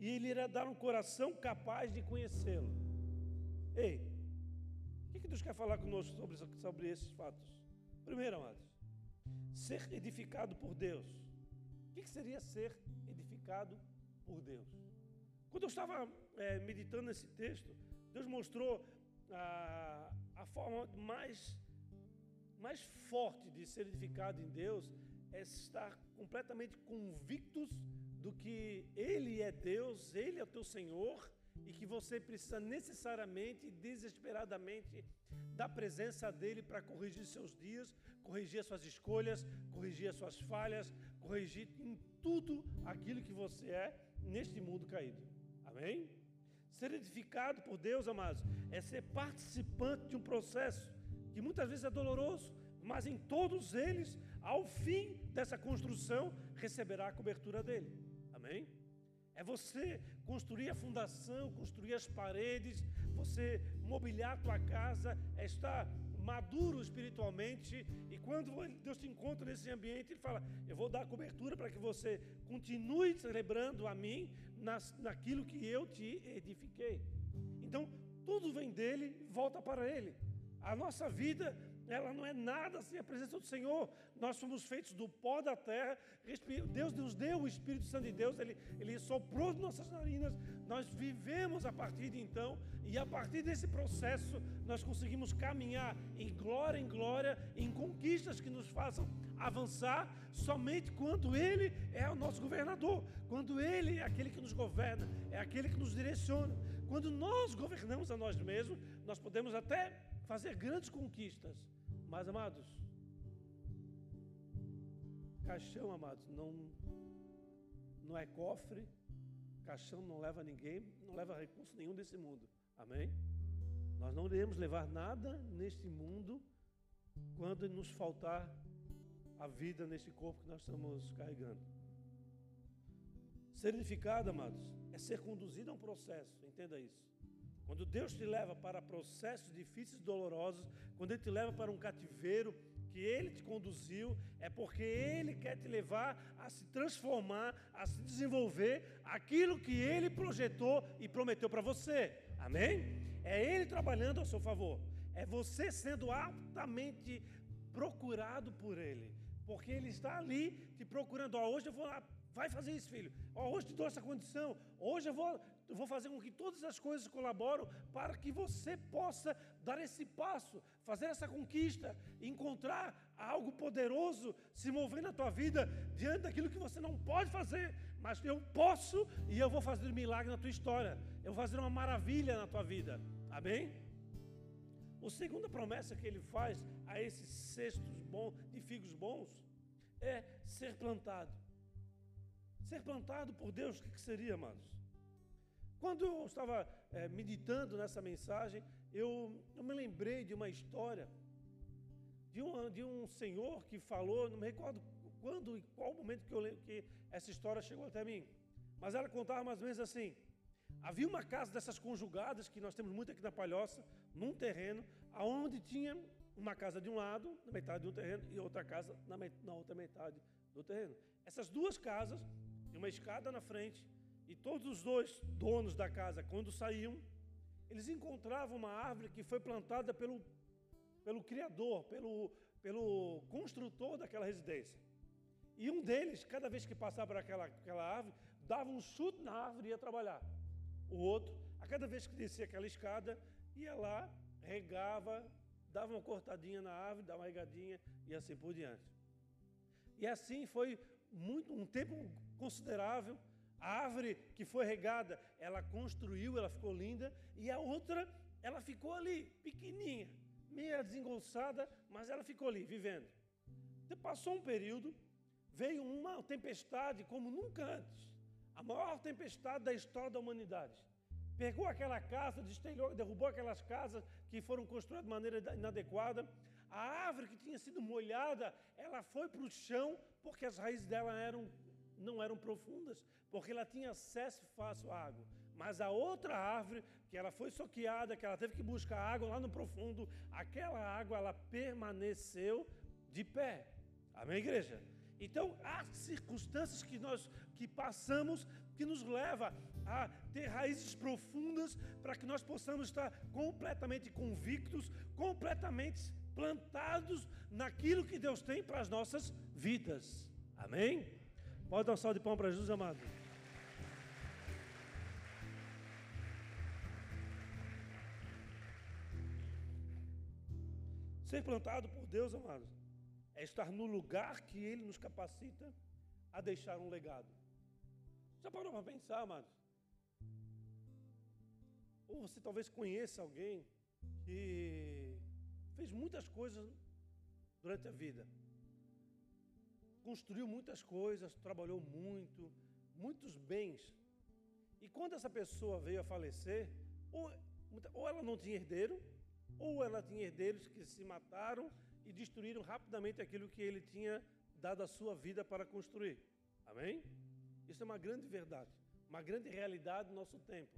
e ele iria dar um coração capaz de conhecê-lo. Ei, o que, que Deus quer falar conosco sobre, sobre esses fatos? Primeiro, amados, ser edificado por Deus. O que, que seria ser edificado por Deus? Quando eu estava é, meditando nesse texto, Deus mostrou a, a forma mais, mais forte de ser edificado em Deus é estar completamente convictos do que Ele é Deus, Ele é o teu Senhor e que você precisa necessariamente, desesperadamente, da presença dEle para corrigir seus dias, corrigir as suas escolhas, corrigir as suas falhas, corrigir em tudo aquilo que você é neste mundo caído. Amém? Ser edificado por Deus, amados, é ser participante de um processo que muitas vezes é doloroso, mas em todos eles, ao fim dessa construção, receberá a cobertura dele. Amém? É você construir a fundação, construir as paredes, você mobiliar a tua casa, é estar maduro espiritualmente. E quando Deus te encontra nesse ambiente, Ele fala: Eu vou dar cobertura para que você continue celebrando a mim nas, naquilo que eu te edifiquei. Então, tudo vem dele, volta para Ele. A nossa vida ela não é nada sem a presença do Senhor. Nós somos feitos do pó da terra. Deus nos deu o Espírito Santo de Deus, Ele, Ele soprou nossas narinas. Nós vivemos a partir de então, e a partir desse processo, nós conseguimos caminhar em glória em glória, em conquistas que nos façam avançar, somente quando Ele é o nosso governador, quando Ele é aquele que nos governa, é aquele que nos direciona. Quando nós governamos a nós mesmos, nós podemos até fazer grandes conquistas, mas, amados, caixão, amados, não, não é cofre, caixão não leva ninguém, não leva recurso nenhum desse mundo. Amém? Nós não iremos levar nada neste mundo quando nos faltar a vida nesse corpo que nós estamos carregando. Ser edificado, amados, é ser conduzido a um processo, entenda isso. Quando Deus te leva para processos difíceis e dolorosos, quando Ele te leva para um cativeiro que Ele te conduziu, é porque Ele quer te levar a se transformar, a se desenvolver aquilo que Ele projetou e prometeu para você. Amém? É Ele trabalhando ao seu favor. É você sendo altamente procurado por Ele. Porque Ele está ali te procurando. Hoje eu vou lá, vai fazer isso, filho. Hoje te dou essa condição. Hoje eu vou eu vou fazer com que todas as coisas colaboram para que você possa dar esse passo, fazer essa conquista, encontrar algo poderoso se mover na tua vida diante daquilo que você não pode fazer, mas eu posso e eu vou fazer um milagre na tua história. Eu vou fazer uma maravilha na tua vida. Amém? A segunda promessa que ele faz a esses cestos bons, de figos bons é ser plantado. Ser plantado por Deus, o que, que seria, amados? Quando eu estava é, meditando nessa mensagem, eu, eu, me lembrei de uma história de um, de um senhor que falou, não me recordo quando e qual momento que, eu, que essa história chegou até mim, mas ela contava mais ou menos assim: havia uma casa dessas conjugadas, que nós temos muito aqui na Palhoça, num terreno, aonde tinha uma casa de um lado, na metade do terreno, e outra casa na, na outra metade do terreno. Essas duas casas, tinha uma escada na frente, e todos os dois donos da casa, quando saíam, eles encontravam uma árvore que foi plantada pelo, pelo Criador, pelo, pelo construtor daquela residência. E um deles, cada vez que passava por aquela, aquela árvore, dava um chute na árvore e ia trabalhar. O outro, a cada vez que descia aquela escada, ia lá, regava, dava uma cortadinha na árvore, dava uma regadinha e assim por diante. E assim foi muito, um tempo considerável a árvore que foi regada, ela construiu, ela ficou linda, e a outra, ela ficou ali, pequenininha, meia desengolçada, mas ela ficou ali, vivendo. Passou um período, veio uma tempestade como nunca antes, a maior tempestade da história da humanidade. Pegou aquela casa, derrubou aquelas casas que foram construídas de maneira inadequada. A árvore que tinha sido molhada, ela foi para o chão porque as raízes dela eram não eram profundas, porque ela tinha acesso fácil à água. Mas a outra árvore, que ela foi soqueada, que ela teve que buscar água lá no profundo, aquela água ela permaneceu de pé. Amém, igreja? Então, há circunstâncias que nós que passamos que nos leva a ter raízes profundas para que nós possamos estar completamente convictos, completamente plantados naquilo que Deus tem para as nossas vidas. Amém? Pode dar um salve de pão para Jesus, amado. Ser plantado por Deus, amados, é estar no lugar que Ele nos capacita a deixar um legado. Já parou para pensar, amados? Ou você talvez conheça alguém que fez muitas coisas durante a vida construiu muitas coisas, trabalhou muito, muitos bens E quando essa pessoa veio a falecer, ou, ou ela não tinha herdeiro, ou ela tinha herdeiros que se mataram e destruíram rapidamente aquilo que ele tinha dado a sua vida para construir. Amém? Isso é uma grande verdade, uma grande realidade do nosso tempo.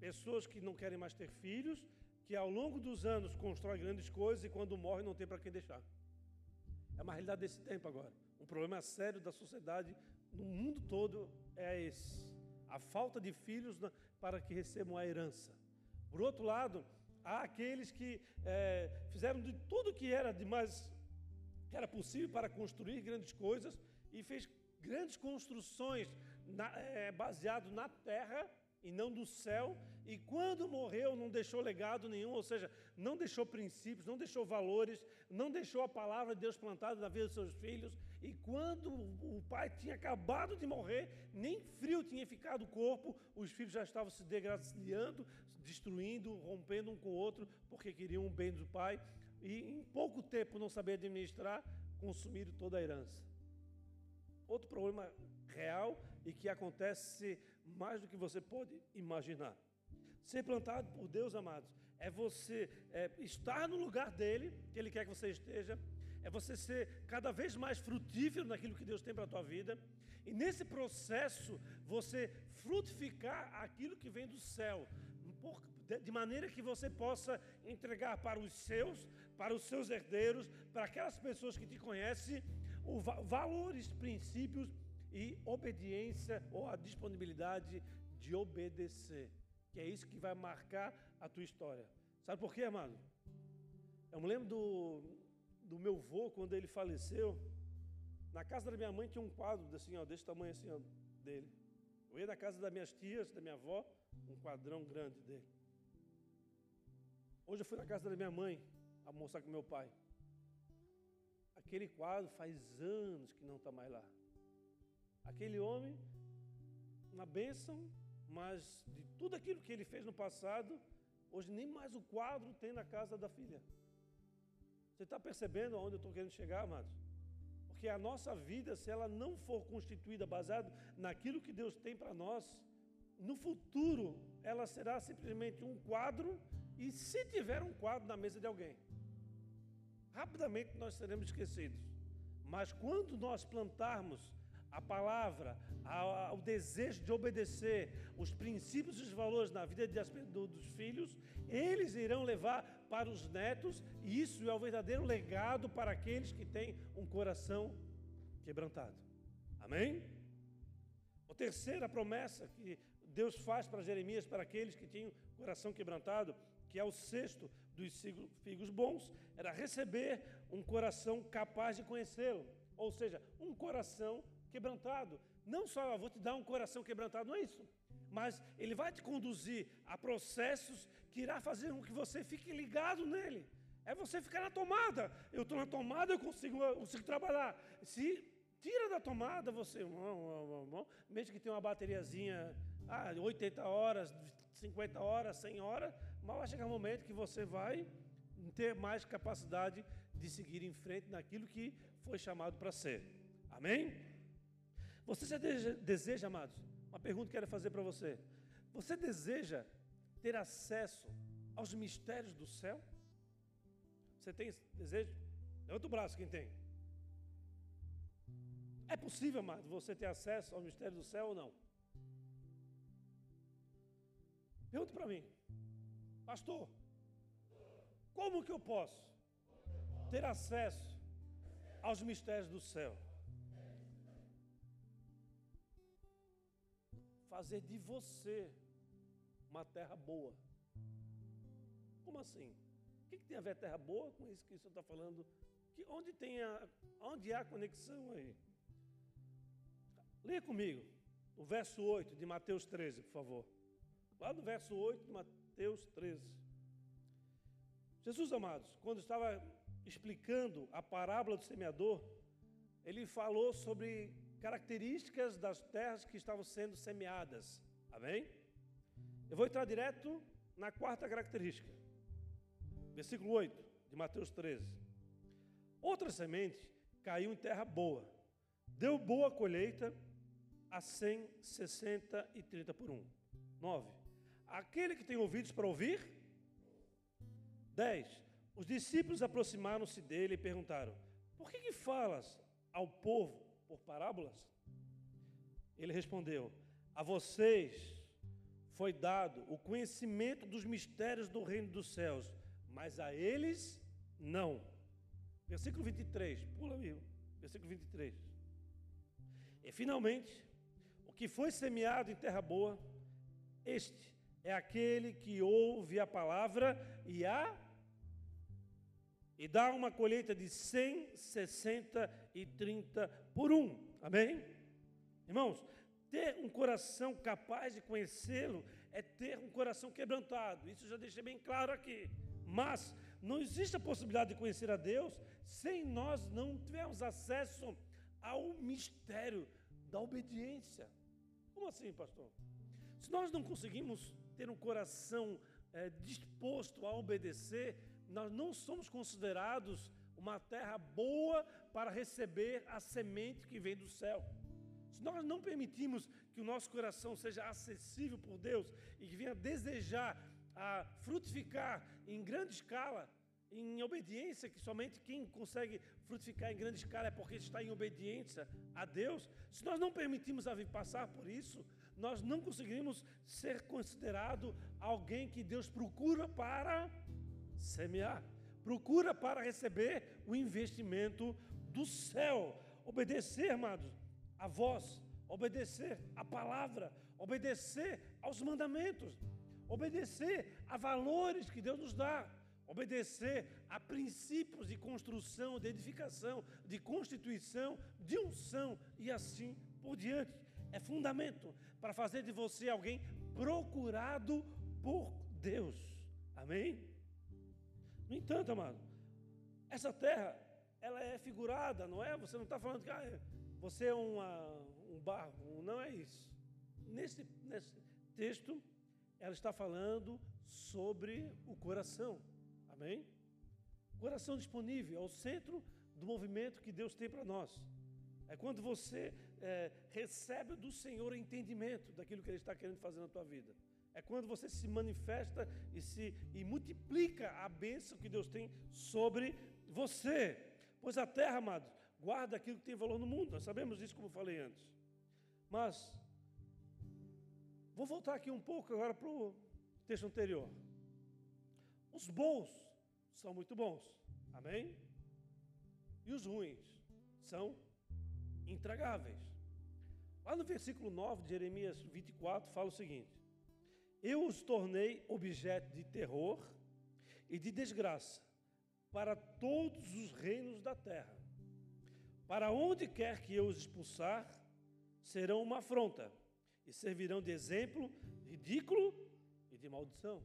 Pessoas que não querem mais ter filhos, que ao longo dos anos constroem grandes coisas e quando morrem não tem para quem deixar. É uma realidade desse tempo agora. Um problema sério da sociedade no mundo todo é esse. A falta de filhos para que recebam a herança. Por outro lado, há aqueles que é, fizeram de tudo que era de mais que era possível para construir grandes coisas e fez grandes construções na, é, baseado na terra e não do céu. E quando morreu, não deixou legado nenhum, ou seja, não deixou princípios, não deixou valores, não deixou a palavra de Deus plantada na vida dos seus filhos. E quando o pai tinha acabado de morrer, nem frio tinha ficado o corpo, os filhos já estavam se degraciando, destruindo, rompendo um com o outro, porque queriam o bem do pai. E em pouco tempo, não saber administrar, consumiram toda a herança. Outro problema real e que acontece mais do que você pode imaginar. Ser plantado por Deus, amados, é você é, estar no lugar dele, que ele quer que você esteja, é você ser cada vez mais frutífero naquilo que Deus tem para a tua vida, e nesse processo você frutificar aquilo que vem do céu, de maneira que você possa entregar para os seus, para os seus herdeiros, para aquelas pessoas que te conhecem, valores, princípios e obediência ou a disponibilidade de obedecer, que é isso que vai marcar a tua história. Sabe por quê, amado? Eu me lembro do, do meu avô, quando ele faleceu, na casa da minha mãe tinha um quadro assim, ó, desse tamanho assim, ó, dele. Eu ia na casa das minhas tias, da minha avó, um quadrão grande dele. Hoje eu fui na casa da minha mãe almoçar com meu pai. Aquele quadro faz anos que não está mais lá. Aquele homem, uma bênção, mas de tudo aquilo que ele fez no passado, hoje nem mais o quadro tem na casa da filha. Você está percebendo aonde eu estou querendo chegar, amados? Porque a nossa vida, se ela não for constituída baseada naquilo que Deus tem para nós, no futuro ela será simplesmente um quadro, e se tiver um quadro na mesa de alguém, rapidamente nós seremos esquecidos. Mas quando nós plantarmos a palavra, a, o desejo de obedecer, os princípios e os valores na vida de, do, dos filhos, eles irão levar para os netos, e isso é o verdadeiro legado para aqueles que têm um coração quebrantado. Amém? A terceira promessa que Deus faz para Jeremias, para aqueles que tinham coração quebrantado, que é o sexto dos figos bons, era receber um coração capaz de conhecê-lo. Ou seja, um coração quebrantado. Não só eu vou te dar um coração quebrantado, não é isso. Mas ele vai te conduzir a processos que irá fazer com que você fique ligado nele. É você ficar na tomada. Eu estou na tomada, eu consigo, eu consigo trabalhar. Se tira da tomada, você, mesmo que tenha uma bateriazinha, ah, 80 horas, 50 horas, 100 horas, mas vai chegar um momento que você vai ter mais capacidade de seguir em frente naquilo que foi chamado para ser. Amém? Você já deseja, amados? Uma pergunta que eu quero fazer para você. Você deseja ter acesso aos mistérios do céu? Você tem esse desejo? Levanta o braço quem tem. É possível, amado, você ter acesso ao mistério do céu ou não? Pergunta para mim. Pastor, como que eu posso ter acesso aos mistérios do céu? Fazer de você uma terra boa. Como assim? O que, que tem a ver terra boa com isso que o senhor está falando? Que onde, tem a, onde há conexão aí? Leia comigo o verso 8 de Mateus 13, por favor. Lá no verso 8 de Mateus 13. Jesus, amados, quando estava explicando a parábola do semeador, ele falou sobre características das terras que estavam sendo semeadas. Amém? Eu vou entrar direto na quarta característica. Versículo 8 de Mateus 13. Outra semente caiu em terra boa, deu boa colheita a 100, 60 e 30 por um. 9. Aquele que tem ouvidos para ouvir. 10. Os discípulos aproximaram-se dele e perguntaram: Por que, que falas ao povo por parábolas? Ele respondeu: A vocês foi dado o conhecimento dos mistérios do reino dos céus, mas a eles não. Versículo 23, pula aí, versículo 23. E finalmente, o que foi semeado em terra boa, este é aquele que ouve a palavra e a e dá uma colheita de 100, 60 e 30 por um. Amém? Irmãos, ter um coração capaz de conhecê-lo é ter um coração quebrantado. Isso já deixei bem claro aqui. Mas não existe a possibilidade de conhecer a Deus sem nós não tivermos acesso ao mistério da obediência. Como assim, pastor? Se nós não conseguimos ter um coração é, disposto a obedecer, nós não somos considerados uma terra boa para receber a semente que vem do céu. Se nós não permitimos que o nosso coração seja acessível por Deus e que venha desejar a frutificar em grande escala, em obediência, que somente quem consegue frutificar em grande escala é porque está em obediência a Deus. Se nós não permitimos a vir passar por isso, nós não conseguimos ser considerado alguém que Deus procura para semear, procura para receber o investimento do céu. Obedecer, amados, a voz, obedecer a palavra, obedecer aos mandamentos, obedecer a valores que Deus nos dá, obedecer a princípios de construção, de edificação, de constituição, de unção e assim por diante. É fundamento para fazer de você alguém procurado por Deus. Amém? No entanto, amado, essa terra, ela é figurada, não é? Você não está falando que ah, você é uma, um barro, não é isso. Nesse, nesse texto, ela está falando sobre o coração, amém? Coração disponível, é o centro do movimento que Deus tem para nós. É quando você é, recebe do Senhor entendimento daquilo que Ele está querendo fazer na tua vida. É quando você se manifesta e se e multiplica a bênção que Deus tem sobre você. Pois a terra, amados, guarda aquilo que tem valor no mundo. Nós sabemos disso, como eu falei antes. Mas, vou voltar aqui um pouco agora para o texto anterior. Os bons são muito bons. Amém? E os ruins são intragáveis. Lá no versículo 9 de Jeremias 24 fala o seguinte: eu os tornei objeto de terror e de desgraça para todos os reinos da terra. Para onde quer que eu os expulsar, serão uma afronta e servirão de exemplo ridículo e de maldição.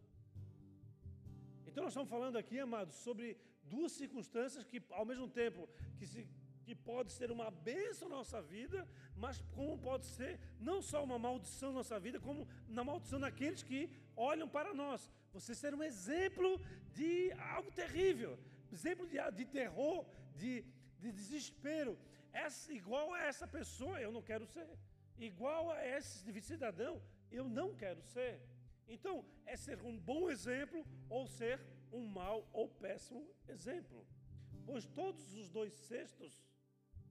Então nós estamos falando aqui, amados, sobre duas circunstâncias que ao mesmo tempo que se que pode ser uma bênção na nossa vida, mas como pode ser não só uma maldição na nossa vida, como na maldição daqueles que olham para nós. Você ser um exemplo de algo terrível, exemplo de, de terror, de, de desespero. Essa, igual a essa pessoa, eu não quero ser. Igual a esse cidadão, eu não quero ser. Então, é ser um bom exemplo ou ser um mau ou péssimo exemplo. Pois todos os dois cestos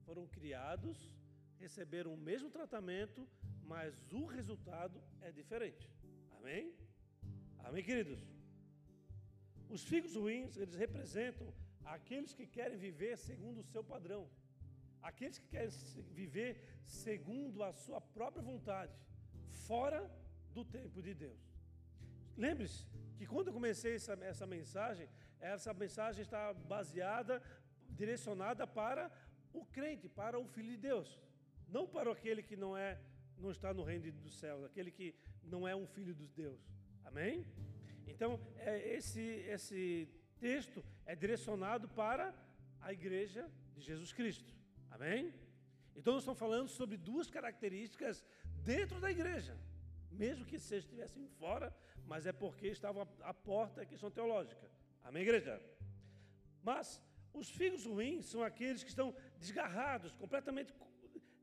foram criados, receberam o mesmo tratamento, mas o resultado é diferente. Amém? Amém, queridos? Os figos ruins, eles representam aqueles que querem viver segundo o seu padrão, aqueles que querem viver segundo a sua própria vontade, fora do tempo de Deus. Lembre-se que quando eu comecei essa, essa mensagem, essa mensagem está baseada, direcionada para o crente para o filho de Deus, não para aquele que não é não está no reino dos céus, aquele que não é um filho de Deus. Amém? Então, é, esse esse texto é direcionado para a igreja de Jesus Cristo. Amém? Então, nós estamos falando sobre duas características dentro da igreja, mesmo que vocês estivessem fora, mas é porque estavam à porta, é questão teológica. Amém, igreja? Mas os figos ruins são aqueles que estão desgarrados, completamente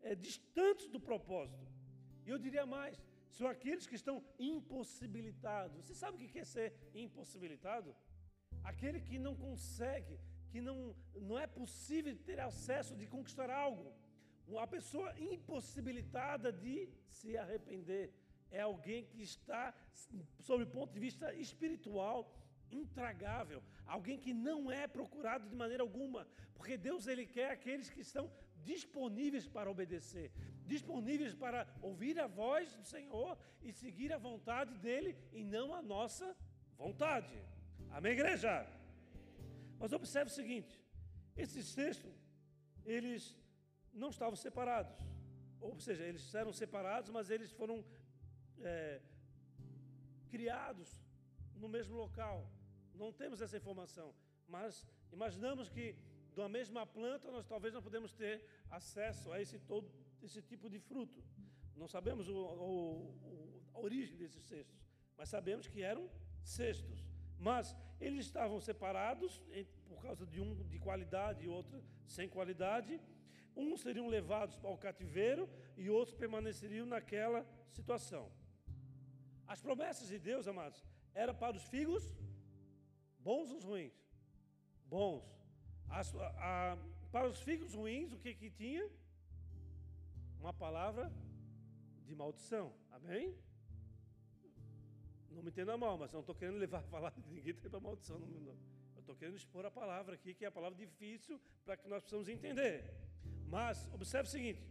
é, distantes do propósito. E eu diria mais: são aqueles que estão impossibilitados. Você sabe o que é ser impossibilitado? Aquele que não consegue, que não, não é possível ter acesso de conquistar algo. Uma pessoa impossibilitada de se arrepender. É alguém que está, sob o ponto de vista espiritual, intragável, alguém que não é procurado de maneira alguma, porque Deus ele quer aqueles que estão disponíveis para obedecer, disponíveis para ouvir a voz do Senhor e seguir a vontade dele e não a nossa vontade. Amém, igreja? Mas observe o seguinte: esses textos, eles não estavam separados, ou seja, eles eram separados, mas eles foram é, criados no mesmo local. Não temos essa informação, mas imaginamos que da mesma planta nós talvez não podemos ter acesso a esse todo esse tipo de fruto. Não sabemos o, o, a origem desses cestos, mas sabemos que eram cestos. Mas eles estavam separados por causa de um de qualidade e outro sem qualidade. Uns seriam levados ao cativeiro e outros permaneceriam naquela situação. As promessas de Deus, amados, eram para os figos bons ou ruins? Bons. As, a, para os figos ruins, o que, que tinha? Uma palavra de maldição. Amém? Não me entenda mal, mas eu não estou querendo levar a palavra de ninguém para maldição. Não, não. Eu estou querendo expor a palavra aqui, que é a palavra difícil para que nós possamos entender. Mas observe o seguinte: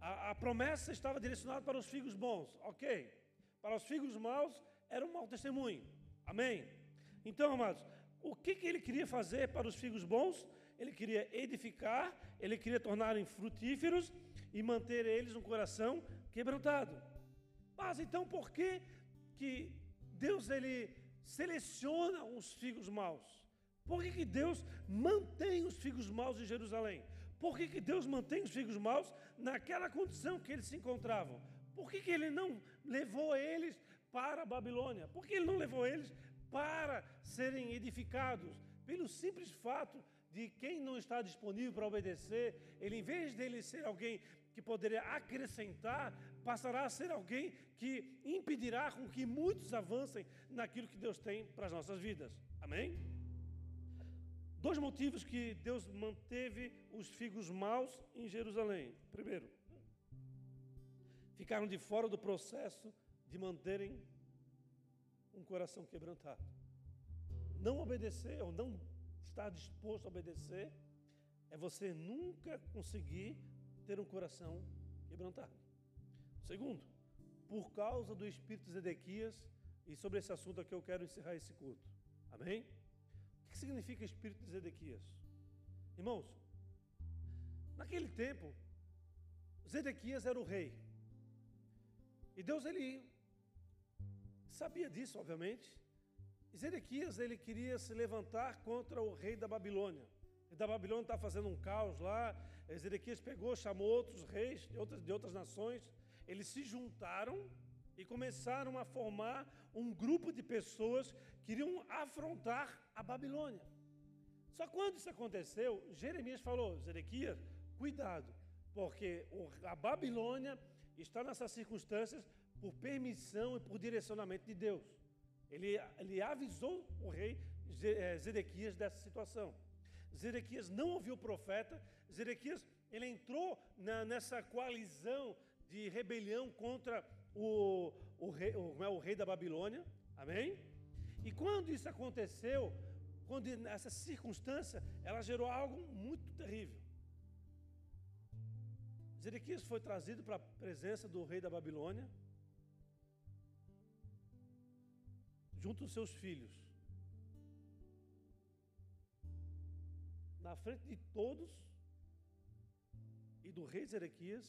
a, a promessa estava direcionada para os figos bons, ok? Para os figos maus era um mau testemunho. Amém? Então, amados, o que, que ele queria fazer para os figos bons? Ele queria edificar, ele queria tornar-em frutíferos e manter eles um coração quebrantado. Mas então por que, que Deus ele seleciona os figos maus? Por que, que Deus mantém os figos maus em Jerusalém? Por que, que Deus mantém os figos maus naquela condição que eles se encontravam? Por que, que ele não levou eles para a Babilônia? Por que ele não levou eles para serem edificados? Pelo simples fato de quem não está disponível para obedecer, ele, em vez dele ser alguém que poderia acrescentar, passará a ser alguém que impedirá com que muitos avancem naquilo que Deus tem para as nossas vidas. Amém? Dois motivos que Deus manteve os figos maus em Jerusalém. Primeiro, ficaram de fora do processo de manterem um coração quebrantado. Não obedecer ou não estar disposto a obedecer é você nunca conseguir ter um coração quebrantado. Segundo, por causa do espírito de Zedequias, e sobre esse assunto aqui eu quero encerrar esse culto. Amém? O que significa espírito de Zedequias? Irmãos, naquele tempo, Zedequias era o rei. E Deus ele sabia disso, obviamente. E Zedequias ele queria se levantar contra o rei da Babilônia. E da Babilônia está fazendo um caos lá. Zedequias pegou, chamou outros reis de outras, de outras nações. Eles se juntaram e começaram a formar um grupo de pessoas que iriam afrontar a Babilônia. Só quando isso aconteceu, Jeremias falou: Zedequias, cuidado, porque a Babilônia está nessas circunstâncias por permissão e por direcionamento de Deus. Ele, ele avisou o rei eh, Zedequias dessa situação. Zedequias não ouviu o profeta, Zedequias ele entrou na, nessa coalizão de rebelião contra o, o, rei, o, é, o rei da Babilônia, amém? E quando isso aconteceu, quando essa circunstância, ela gerou algo muito terrível. Zedequias foi trazido para a presença do rei da Babilônia, junto aos seus filhos. Na frente de todos e do rei Zedequias,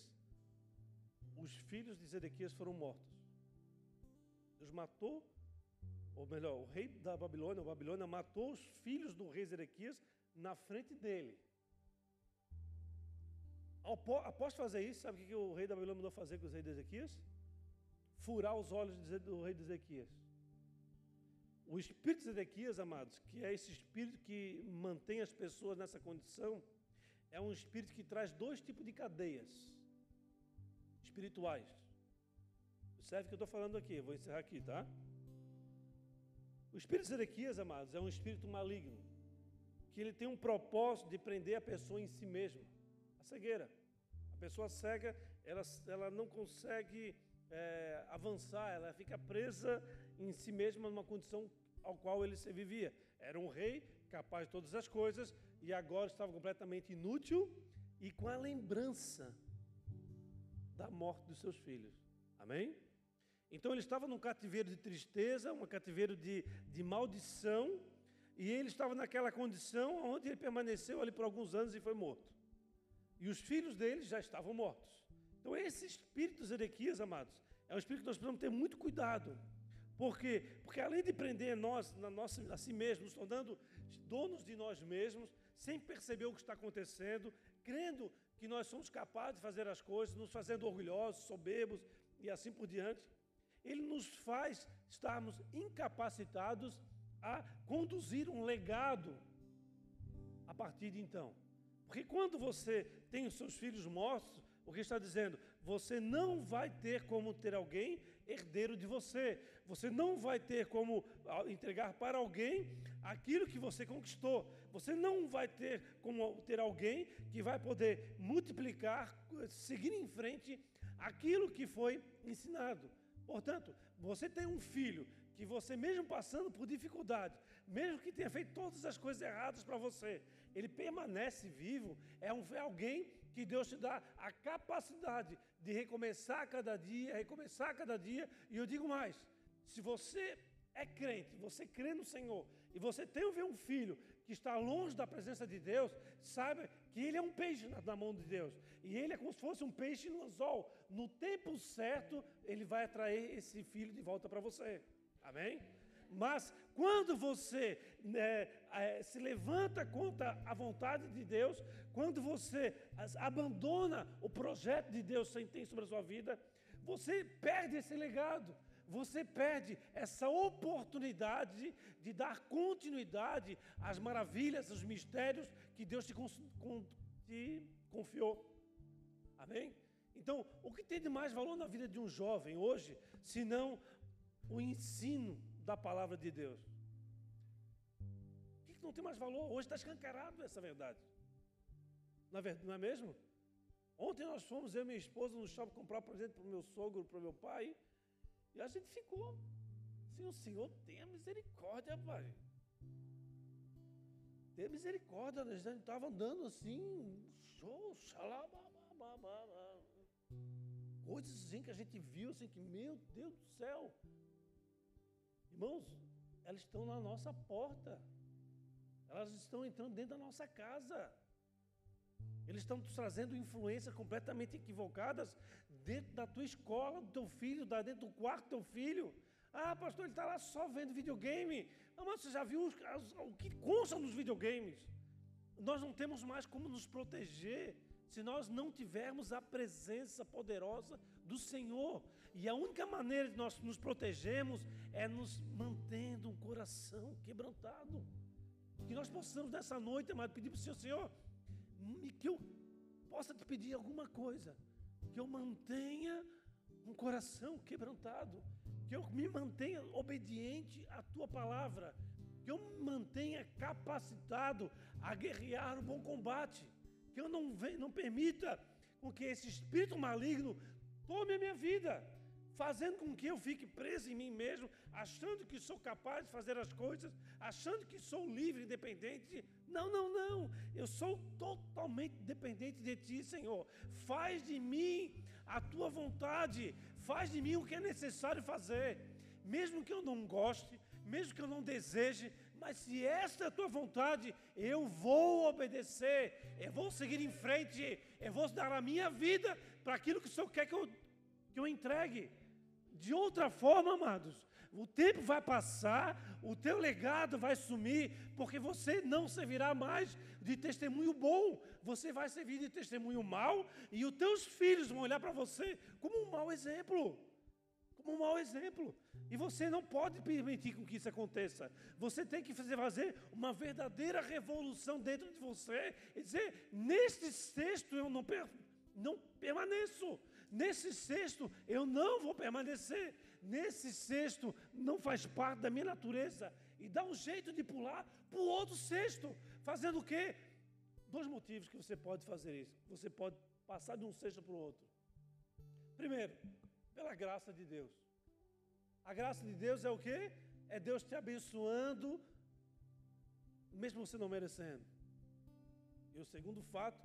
os filhos de Zedequias foram mortos. Deus matou, ou melhor, o rei da Babilônia, a Babilônia matou os filhos do rei Zedequias na frente dele. Após fazer isso, sabe o que o rei da Babilônia mandou fazer com os reis de Ezequias? Furar os olhos do rei de Ezequias. O espírito de Ezequias, amados, que é esse espírito que mantém as pessoas nessa condição, é um espírito que traz dois tipos de cadeias espirituais. Observe o que eu estou falando aqui, vou encerrar aqui, tá? O espírito de Zedequias, amados, é um espírito maligno, que ele tem um propósito de prender a pessoa em si mesma, a cegueira. A pessoa cega, ela, ela não consegue é, avançar, ela fica presa em si mesma numa condição ao qual ele se vivia. Era um rei capaz de todas as coisas e agora estava completamente inútil e com a lembrança da morte dos seus filhos. Amém? Então ele estava num cativeiro de tristeza, um cativeiro de, de maldição, e ele estava naquela condição onde ele permaneceu ali por alguns anos e foi morto. E os filhos dele já estavam mortos. Então esse espírito Zedequias, amados, é um espírito que nós precisamos ter muito cuidado. Por quê? Porque além de prender nós, na nossa, a si mesmos, tornando donos de nós mesmos, sem perceber o que está acontecendo, crendo que nós somos capazes de fazer as coisas, nos fazendo orgulhosos, soberbos e assim por diante, ele nos faz estarmos incapacitados a conduzir um legado a partir de então. Porque quando você tem os seus filhos mortos, o que está dizendo? Você não vai ter como ter alguém herdeiro de você. Você não vai ter como entregar para alguém aquilo que você conquistou. Você não vai ter como ter alguém que vai poder multiplicar, seguir em frente aquilo que foi ensinado. Portanto, você tem um filho que você, mesmo passando por dificuldade, mesmo que tenha feito todas as coisas erradas para você, ele permanece vivo, é, um, é alguém que Deus te dá a capacidade de recomeçar cada dia, recomeçar cada dia, e eu digo mais: se você é crente, você crê no Senhor, e você tem um filho que está longe da presença de Deus, saiba que ele é um peixe na, mão de Deus. E ele é como se fosse um peixe no anzol. No tempo certo, ele vai atrair esse filho de volta para você. Amém? Mas quando você né, é, se levanta contra a vontade de Deus, quando você abandona o projeto de Deus sem ter sobre a sua vida, você perde esse legado você perde essa oportunidade de dar continuidade às maravilhas, aos mistérios que Deus te, te confiou. Amém? Então, o que tem de mais valor na vida de um jovem hoje, senão o ensino da palavra de Deus? O que não tem mais valor? Hoje está escancarado essa verdade. Não é mesmo? Ontem nós fomos, eu e minha esposa, no shopping comprar presente para o meu sogro, para o meu pai. E a gente ficou assim, o Senhor tenha misericórdia, pai. Tenha misericórdia, a gente estava andando assim, show. Coisas assim que a gente viu, assim, que, meu Deus do céu. Irmãos, elas estão na nossa porta. Elas estão entrando dentro da nossa casa. Eles estão trazendo influências completamente equivocadas dentro da tua escola, do teu filho, dentro do quarto do teu filho. Ah, pastor, ele está lá só vendo videogame. Ah, mas você já viu os, as, o que consta nos videogames? Nós não temos mais como nos proteger se nós não tivermos a presença poderosa do Senhor. E a única maneira de nós nos protegermos é nos mantendo um coração quebrantado. Que nós possamos nessa noite, amado, pedir para o Senhor, Senhor, que eu possa te pedir alguma coisa. Que eu mantenha um coração quebrantado, que eu me mantenha obediente à tua palavra, que eu me mantenha capacitado a guerrear o bom combate, que eu não, não permita com que esse espírito maligno tome a minha vida, fazendo com que eu fique preso em mim mesmo, achando que sou capaz de fazer as coisas, achando que sou livre, independente. Não, não, não. Eu sou totalmente dependente de Ti, Senhor. Faz de mim a Tua vontade. Faz de mim o que é necessário fazer. Mesmo que eu não goste, mesmo que eu não deseje, mas se esta é a tua vontade, eu vou obedecer, eu vou seguir em frente, eu vou dar a minha vida para aquilo que o Senhor quer que eu, que eu entregue. De outra forma, amados, o tempo vai passar, o teu legado vai sumir, porque você não servirá mais de testemunho bom, você vai servir de testemunho mau, e os teus filhos vão olhar para você como um mau exemplo. Como um mau exemplo. E você não pode permitir que isso aconteça. Você tem que fazer, uma verdadeira revolução dentro de você e dizer: neste texto eu não, per, não permaneço. Nesse cesto eu não vou permanecer. Nesse cesto não faz parte da minha natureza. E dá um jeito de pular para o outro cesto. Fazendo o quê? Dois motivos que você pode fazer isso. Você pode passar de um cesto para o outro. Primeiro, pela graça de Deus. A graça de Deus é o quê? É Deus te abençoando, mesmo você não merecendo. E o segundo fato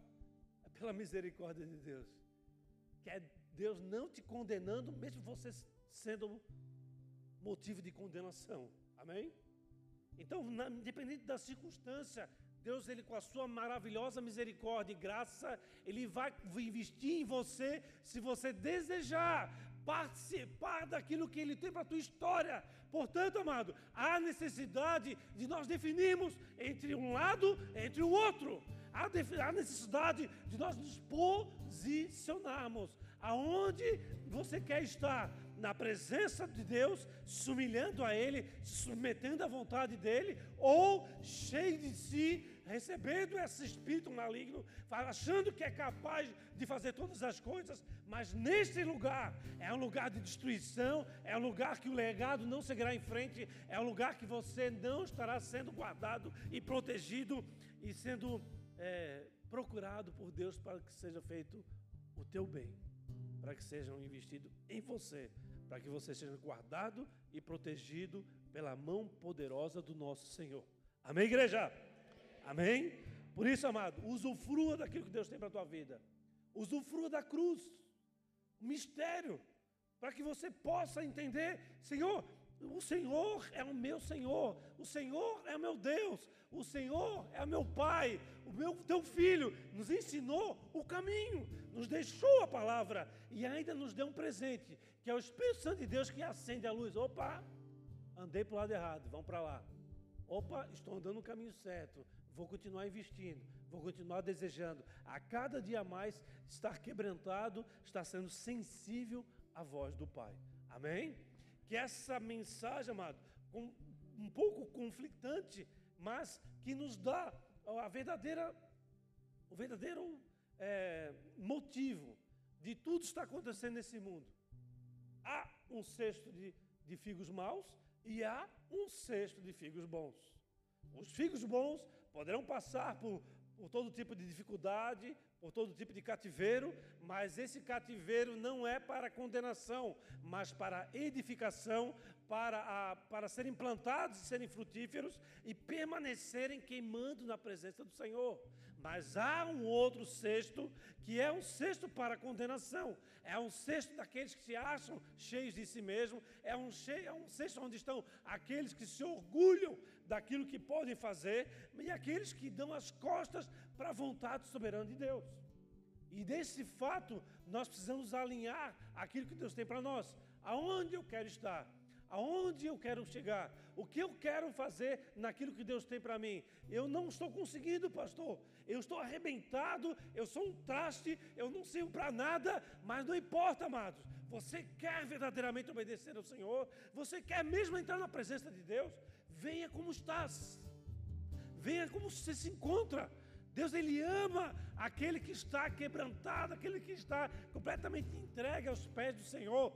é pela misericórdia de Deus. Que é Deus não te condenando, mesmo você sendo motivo de condenação. Amém? Então, na, independente da circunstância, Deus, ele com a sua maravilhosa misericórdia e graça, ele vai investir em você se você desejar participar daquilo que ele tem para a tua história. Portanto, amado, há necessidade de nós definirmos entre um lado e entre o outro. Há, necessidade de nós nos posicionarmos aonde você quer estar? Na presença de Deus, se humilhando a Ele, se submetendo à vontade dEle, ou cheio de si, recebendo esse espírito maligno, achando que é capaz de fazer todas as coisas, mas neste lugar é um lugar de destruição, é um lugar que o legado não seguirá em frente, é um lugar que você não estará sendo guardado e protegido e sendo é, procurado por Deus para que seja feito o teu bem, para que sejam investidos em você, para que você seja guardado e protegido pela mão poderosa do nosso Senhor. Amém, igreja? Amém? Por isso, amado, usufrua daquilo que Deus tem para a tua vida. Usufrua da cruz, o mistério, para que você possa entender, Senhor, o Senhor é o meu Senhor, o Senhor é o meu Deus, o Senhor é o meu Pai, o meu teu filho nos ensinou o caminho, nos deixou a palavra e ainda nos deu um presente, que é o Espírito Santo de Deus que acende a luz. Opa, andei para o lado errado, vamos para lá. Opa, estou andando no caminho certo, vou continuar investindo, vou continuar desejando a cada dia mais estar quebrantado, estar sendo sensível à voz do Pai. Amém? Que essa mensagem, amado, um pouco conflitante, mas que nos dá a verdadeira, o verdadeiro é, motivo de tudo estar acontecendo nesse mundo. Há um cesto de, de figos maus e há um cesto de figos bons. Os figos bons poderão passar por, por todo tipo de dificuldade, por todo tipo de cativeiro, mas esse cativeiro não é para condenação, mas para edificação, para, a, para serem plantados e serem frutíferos e permanecerem queimando na presença do Senhor. Mas há um outro cesto que é um cesto para condenação. É um cesto daqueles que se acham cheios de si mesmo. É um, cheio, é um cesto onde estão aqueles que se orgulham daquilo que podem fazer e aqueles que dão as costas para a vontade soberana de Deus. E desse fato, nós precisamos alinhar aquilo que Deus tem para nós. Aonde eu quero estar? Aonde eu quero chegar? O que eu quero fazer naquilo que Deus tem para mim? Eu não estou conseguindo, pastor. Eu estou arrebentado, eu sou um traste, eu não sirvo para nada, mas não importa, amados. Você quer verdadeiramente obedecer ao Senhor? Você quer mesmo entrar na presença de Deus? Venha como estás. Venha como você se encontra. Deus ele ama aquele que está quebrantado, aquele que está completamente entregue aos pés do Senhor.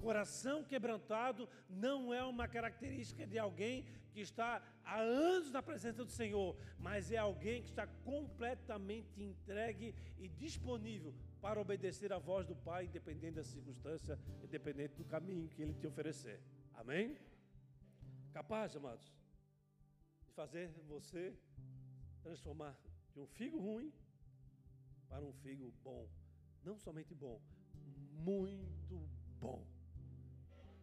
Coração quebrantado não é uma característica de alguém que está há anos na presença do Senhor, mas é alguém que está completamente entregue e disponível para obedecer à voz do Pai, independente da circunstância, independente do caminho que Ele te oferecer. Amém? Capaz, amados, de fazer você transformar de um figo ruim para um figo bom. Não somente bom, muito bom.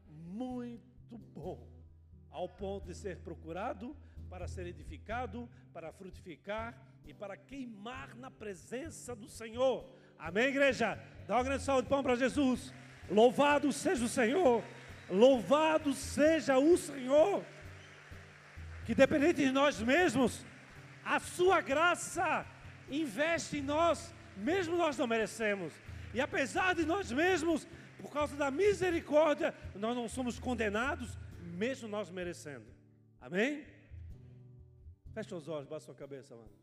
Muito bom. Ao ponto de ser procurado para ser edificado, para frutificar e para queimar na presença do Senhor. Amém, igreja? Dá uma grande salva de pão para Jesus. Louvado seja o Senhor. Louvado seja o Senhor. Que dependente de nós mesmos, a sua graça investe em nós, mesmo nós não merecemos. E apesar de nós mesmos, por causa da misericórdia, nós não somos condenados, mesmo nós merecendo. Amém? Feche os olhos, baixa sua cabeça, mano.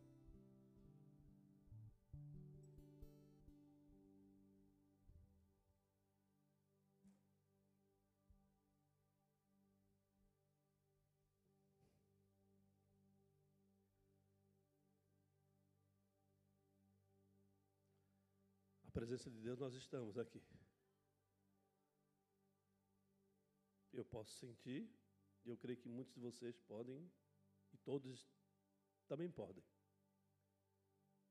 Presença de Deus nós estamos aqui. Eu posso sentir, e eu creio que muitos de vocês podem, e todos também podem.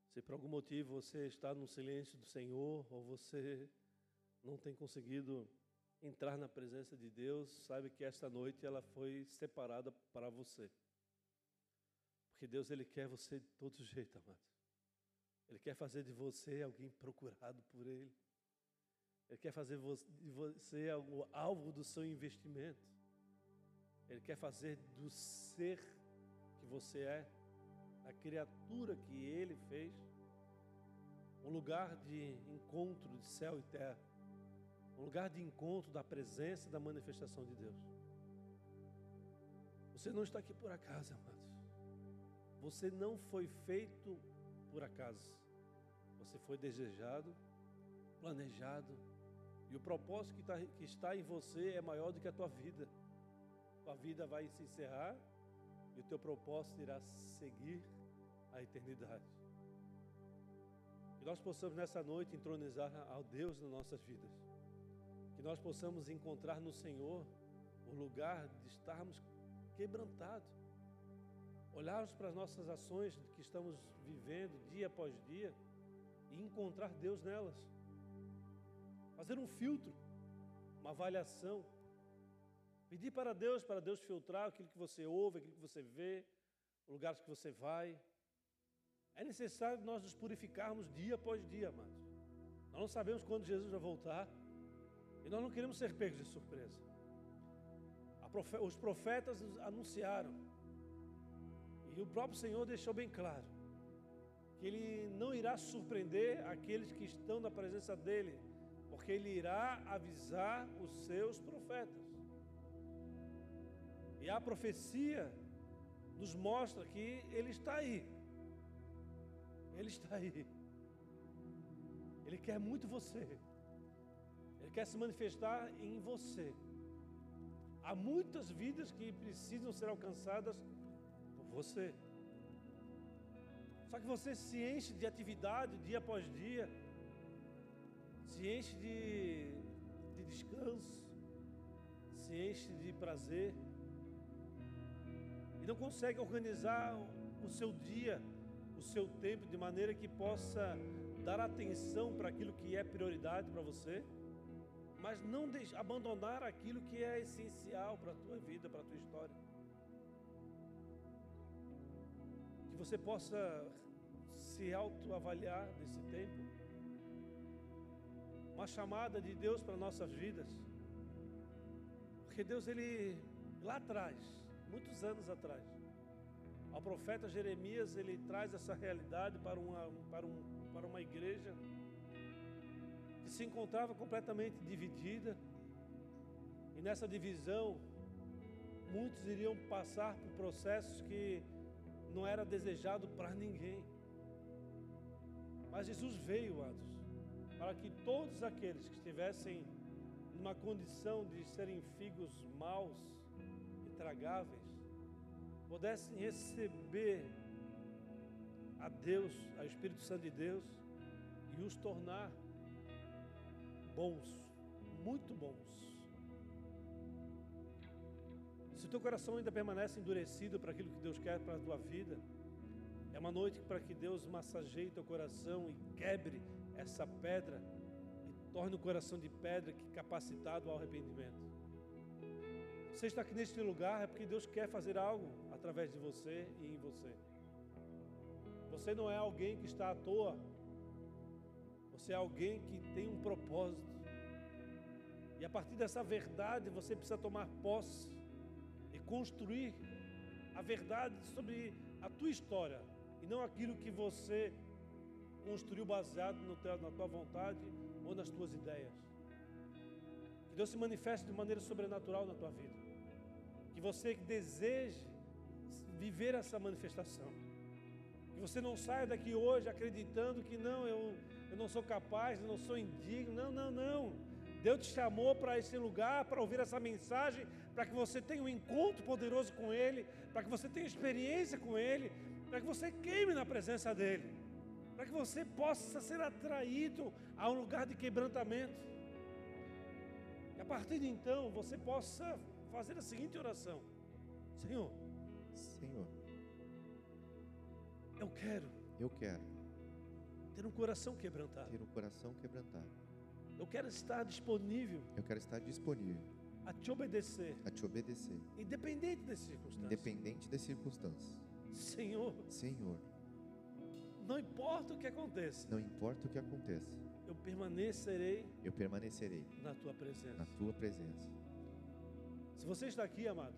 Se por algum motivo você está no silêncio do Senhor, ou você não tem conseguido entrar na presença de Deus, saiba que esta noite ela foi separada para você. Porque Deus ele quer você de todo jeito, amado. Ele quer fazer de você alguém procurado por Ele. Ele quer fazer de você o alvo do seu investimento. Ele quer fazer do ser que você é, a criatura que Ele fez, um lugar de encontro de céu e terra, um lugar de encontro da presença e da manifestação de Deus. Você não está aqui por acaso, amados. Você não foi feito por acaso. Você foi desejado, planejado, e o propósito que, tá, que está em você é maior do que a tua vida. Tua vida vai se encerrar e o teu propósito irá seguir a eternidade. Que nós possamos nessa noite entronizar ao Deus nas nossas vidas. Que nós possamos encontrar no Senhor o lugar de estarmos quebrantados. Olharmos para as nossas ações que estamos vivendo dia após dia e encontrar Deus nelas. Fazer um filtro, uma avaliação. Pedir para Deus, para Deus filtrar aquilo que você ouve, aquilo que você vê, os lugares que você vai. É necessário nós nos purificarmos dia após dia, amados. Nós não sabemos quando Jesus vai voltar. E nós não queremos ser pegos de surpresa. Os profetas anunciaram. E o próprio Senhor deixou bem claro que Ele não irá surpreender aqueles que estão na presença dEle, porque Ele irá avisar os seus profetas. E a profecia nos mostra que Ele está aí. Ele está aí. Ele quer muito você. Ele quer se manifestar em você. Há muitas vidas que precisam ser alcançadas você. Só que você se enche de atividade dia após dia, se enche de, de descanso, se enche de prazer, e não consegue organizar o seu dia, o seu tempo, de maneira que possa dar atenção para aquilo que é prioridade para você, mas não abandonar aquilo que é essencial para a tua vida, para a tua história. Você possa se autoavaliar nesse tempo. Uma chamada de Deus para nossas vidas. Porque Deus, ele, lá atrás, muitos anos atrás, ao profeta Jeremias, ele traz essa realidade para uma, para, um, para uma igreja que se encontrava completamente dividida. E nessa divisão, muitos iriam passar por processos que não era desejado para ninguém. Mas Jesus veio, amados, para que todos aqueles que estivessem numa condição de serem figos maus e tragáveis, pudessem receber a Deus, ao Espírito Santo de Deus, e os tornar bons, muito bons. Se o teu coração ainda permanece endurecido para aquilo que Deus quer para a tua vida, é uma noite para que Deus massageie teu coração e quebre essa pedra e torne o coração de pedra que capacitado ao arrependimento. Você está aqui neste lugar é porque Deus quer fazer algo através de você e em você. Você não é alguém que está à toa. Você é alguém que tem um propósito. E a partir dessa verdade você precisa tomar posse construir a verdade sobre a tua história e não aquilo que você construiu baseado teu, na tua vontade ou nas tuas ideias. Que Deus se manifeste de maneira sobrenatural na tua vida. Que você deseje viver essa manifestação. Que você não saia daqui hoje acreditando que não, eu, eu não sou capaz, eu não sou indigno. Não, não, não. Deus te chamou para esse lugar, para ouvir essa mensagem, para que você tenha um encontro poderoso com Ele, para que você tenha experiência com Ele, para que você queime na presença dEle. para que você possa ser atraído a um lugar de quebrantamento. E a partir de então você possa fazer a seguinte oração: Senhor, Senhor, eu quero eu quero ter um coração quebrantado. ter um coração quebrantado. Eu quero estar disponível Eu quero estar disponível a te obedecer, a te obedecer, independente das circunstâncias. independente das circunstâncias. Senhor, Senhor, não importa o que aconteça, não importa o que aconteça, eu permanecerei eu permanecerei na tua presença. na tua presença. Se você está aqui, amado,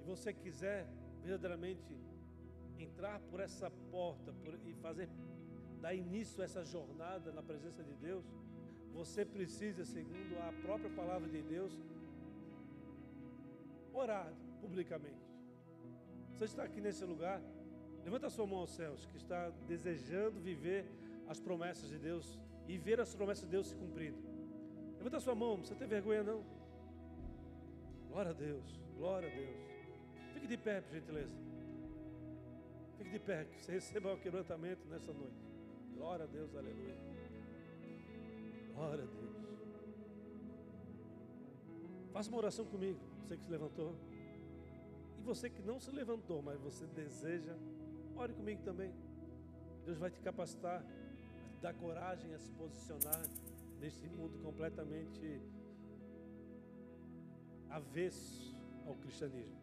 e você quiser verdadeiramente entrar por essa porta por- e fazer dar início a essa jornada na presença de Deus, você precisa, segundo a própria palavra de Deus, orar publicamente. Você está aqui nesse lugar, levanta sua mão aos céus, que está desejando viver as promessas de Deus e ver as promessas de Deus se cumprindo. Levanta sua mão, precisa ter vergonha não. Glória a Deus, glória a Deus. Fique de pé, por gentileza. Fique de pé, que você receba o quebrantamento nessa noite. Glória a Deus, aleluia. Glória a Deus. Faça uma oração comigo, você que se levantou. E você que não se levantou, mas você deseja, ore comigo também. Deus vai te capacitar, a te dar coragem a se posicionar neste mundo completamente avesso ao cristianismo.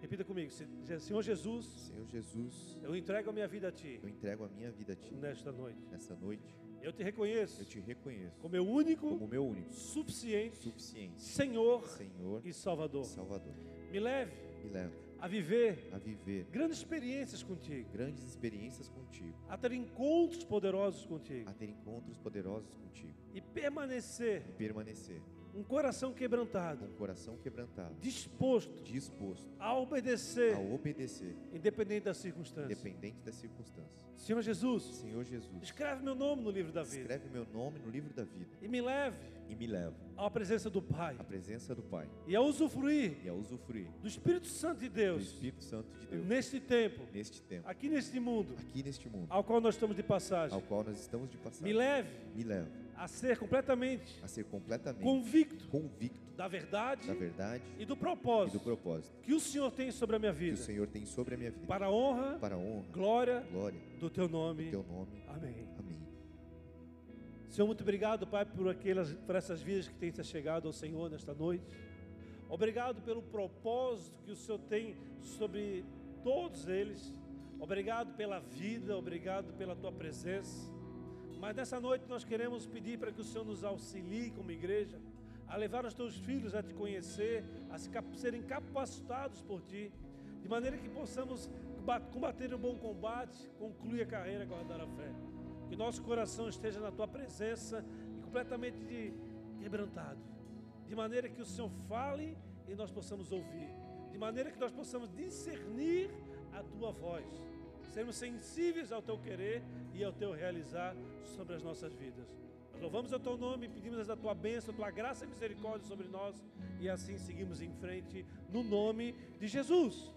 Repita comigo, Se- Senhor Jesus, Senhor Jesus, eu entrego a minha vida a Ti eu entrego a minha vida a ti nesta noite. nessa noite. Eu te reconheço Eu te reconheço como meu único, como meu único, suficiente suficiente Senhor Senhor e Salvador. Salvador. Me leve Me leva a viver a viver grandes experiências contigo, grandes experiências contigo, a ter encontros poderosos contigo a ter encontros poderosos contigo e permanecer e permanecer um coração quebrantado, o coração quebrantado, disposto disposto a obedecer, a obedecer, independente das circunstâncias. independente das circunstâncias. Senhor Jesus, Senhor Jesus, escreve meu nome no livro da vida. Escreve meu nome no livro da vida. E me leve e me leva à presença do Pai. à presença do Pai. E a usufruir e a usufruir do Espírito Santo de do Deus Espírito Santo de Deus neste tempo, neste tempo, aqui neste mundo aqui neste mundo, ao qual nós estamos de passagem. ao qual nós estamos de passagem. Me leve Me leva a ser completamente a ser completamente convicto convicto da verdade da verdade e do e propósito do propósito que o Senhor tem sobre a minha que vida, o Senhor tem sobre a minha vida, para a honra, para a honra, glória glória do teu do nome. teu nome. Amém. Amém. Senhor, muito obrigado, Pai, por aquelas, por essas vidas que têm se chegado ao Senhor nesta noite. Obrigado pelo propósito que o Senhor tem sobre todos eles. Obrigado pela vida, obrigado pela tua presença. Mas nessa noite nós queremos pedir para que o Senhor nos auxilie como igreja a levar os teus filhos a te conhecer, a serem capacitados por ti, de maneira que possamos ba- combater o bom combate, concluir a carreira, guardar a fé. Que nosso coração esteja na tua presença e completamente quebrantado, de maneira que o Senhor fale e nós possamos ouvir, de maneira que nós possamos discernir a tua voz, sermos sensíveis ao teu querer e ao teu realizar sobre as nossas vidas. Nós louvamos o teu nome pedimos a tua bênção, a tua graça e misericórdia sobre nós e assim seguimos em frente no nome de Jesus.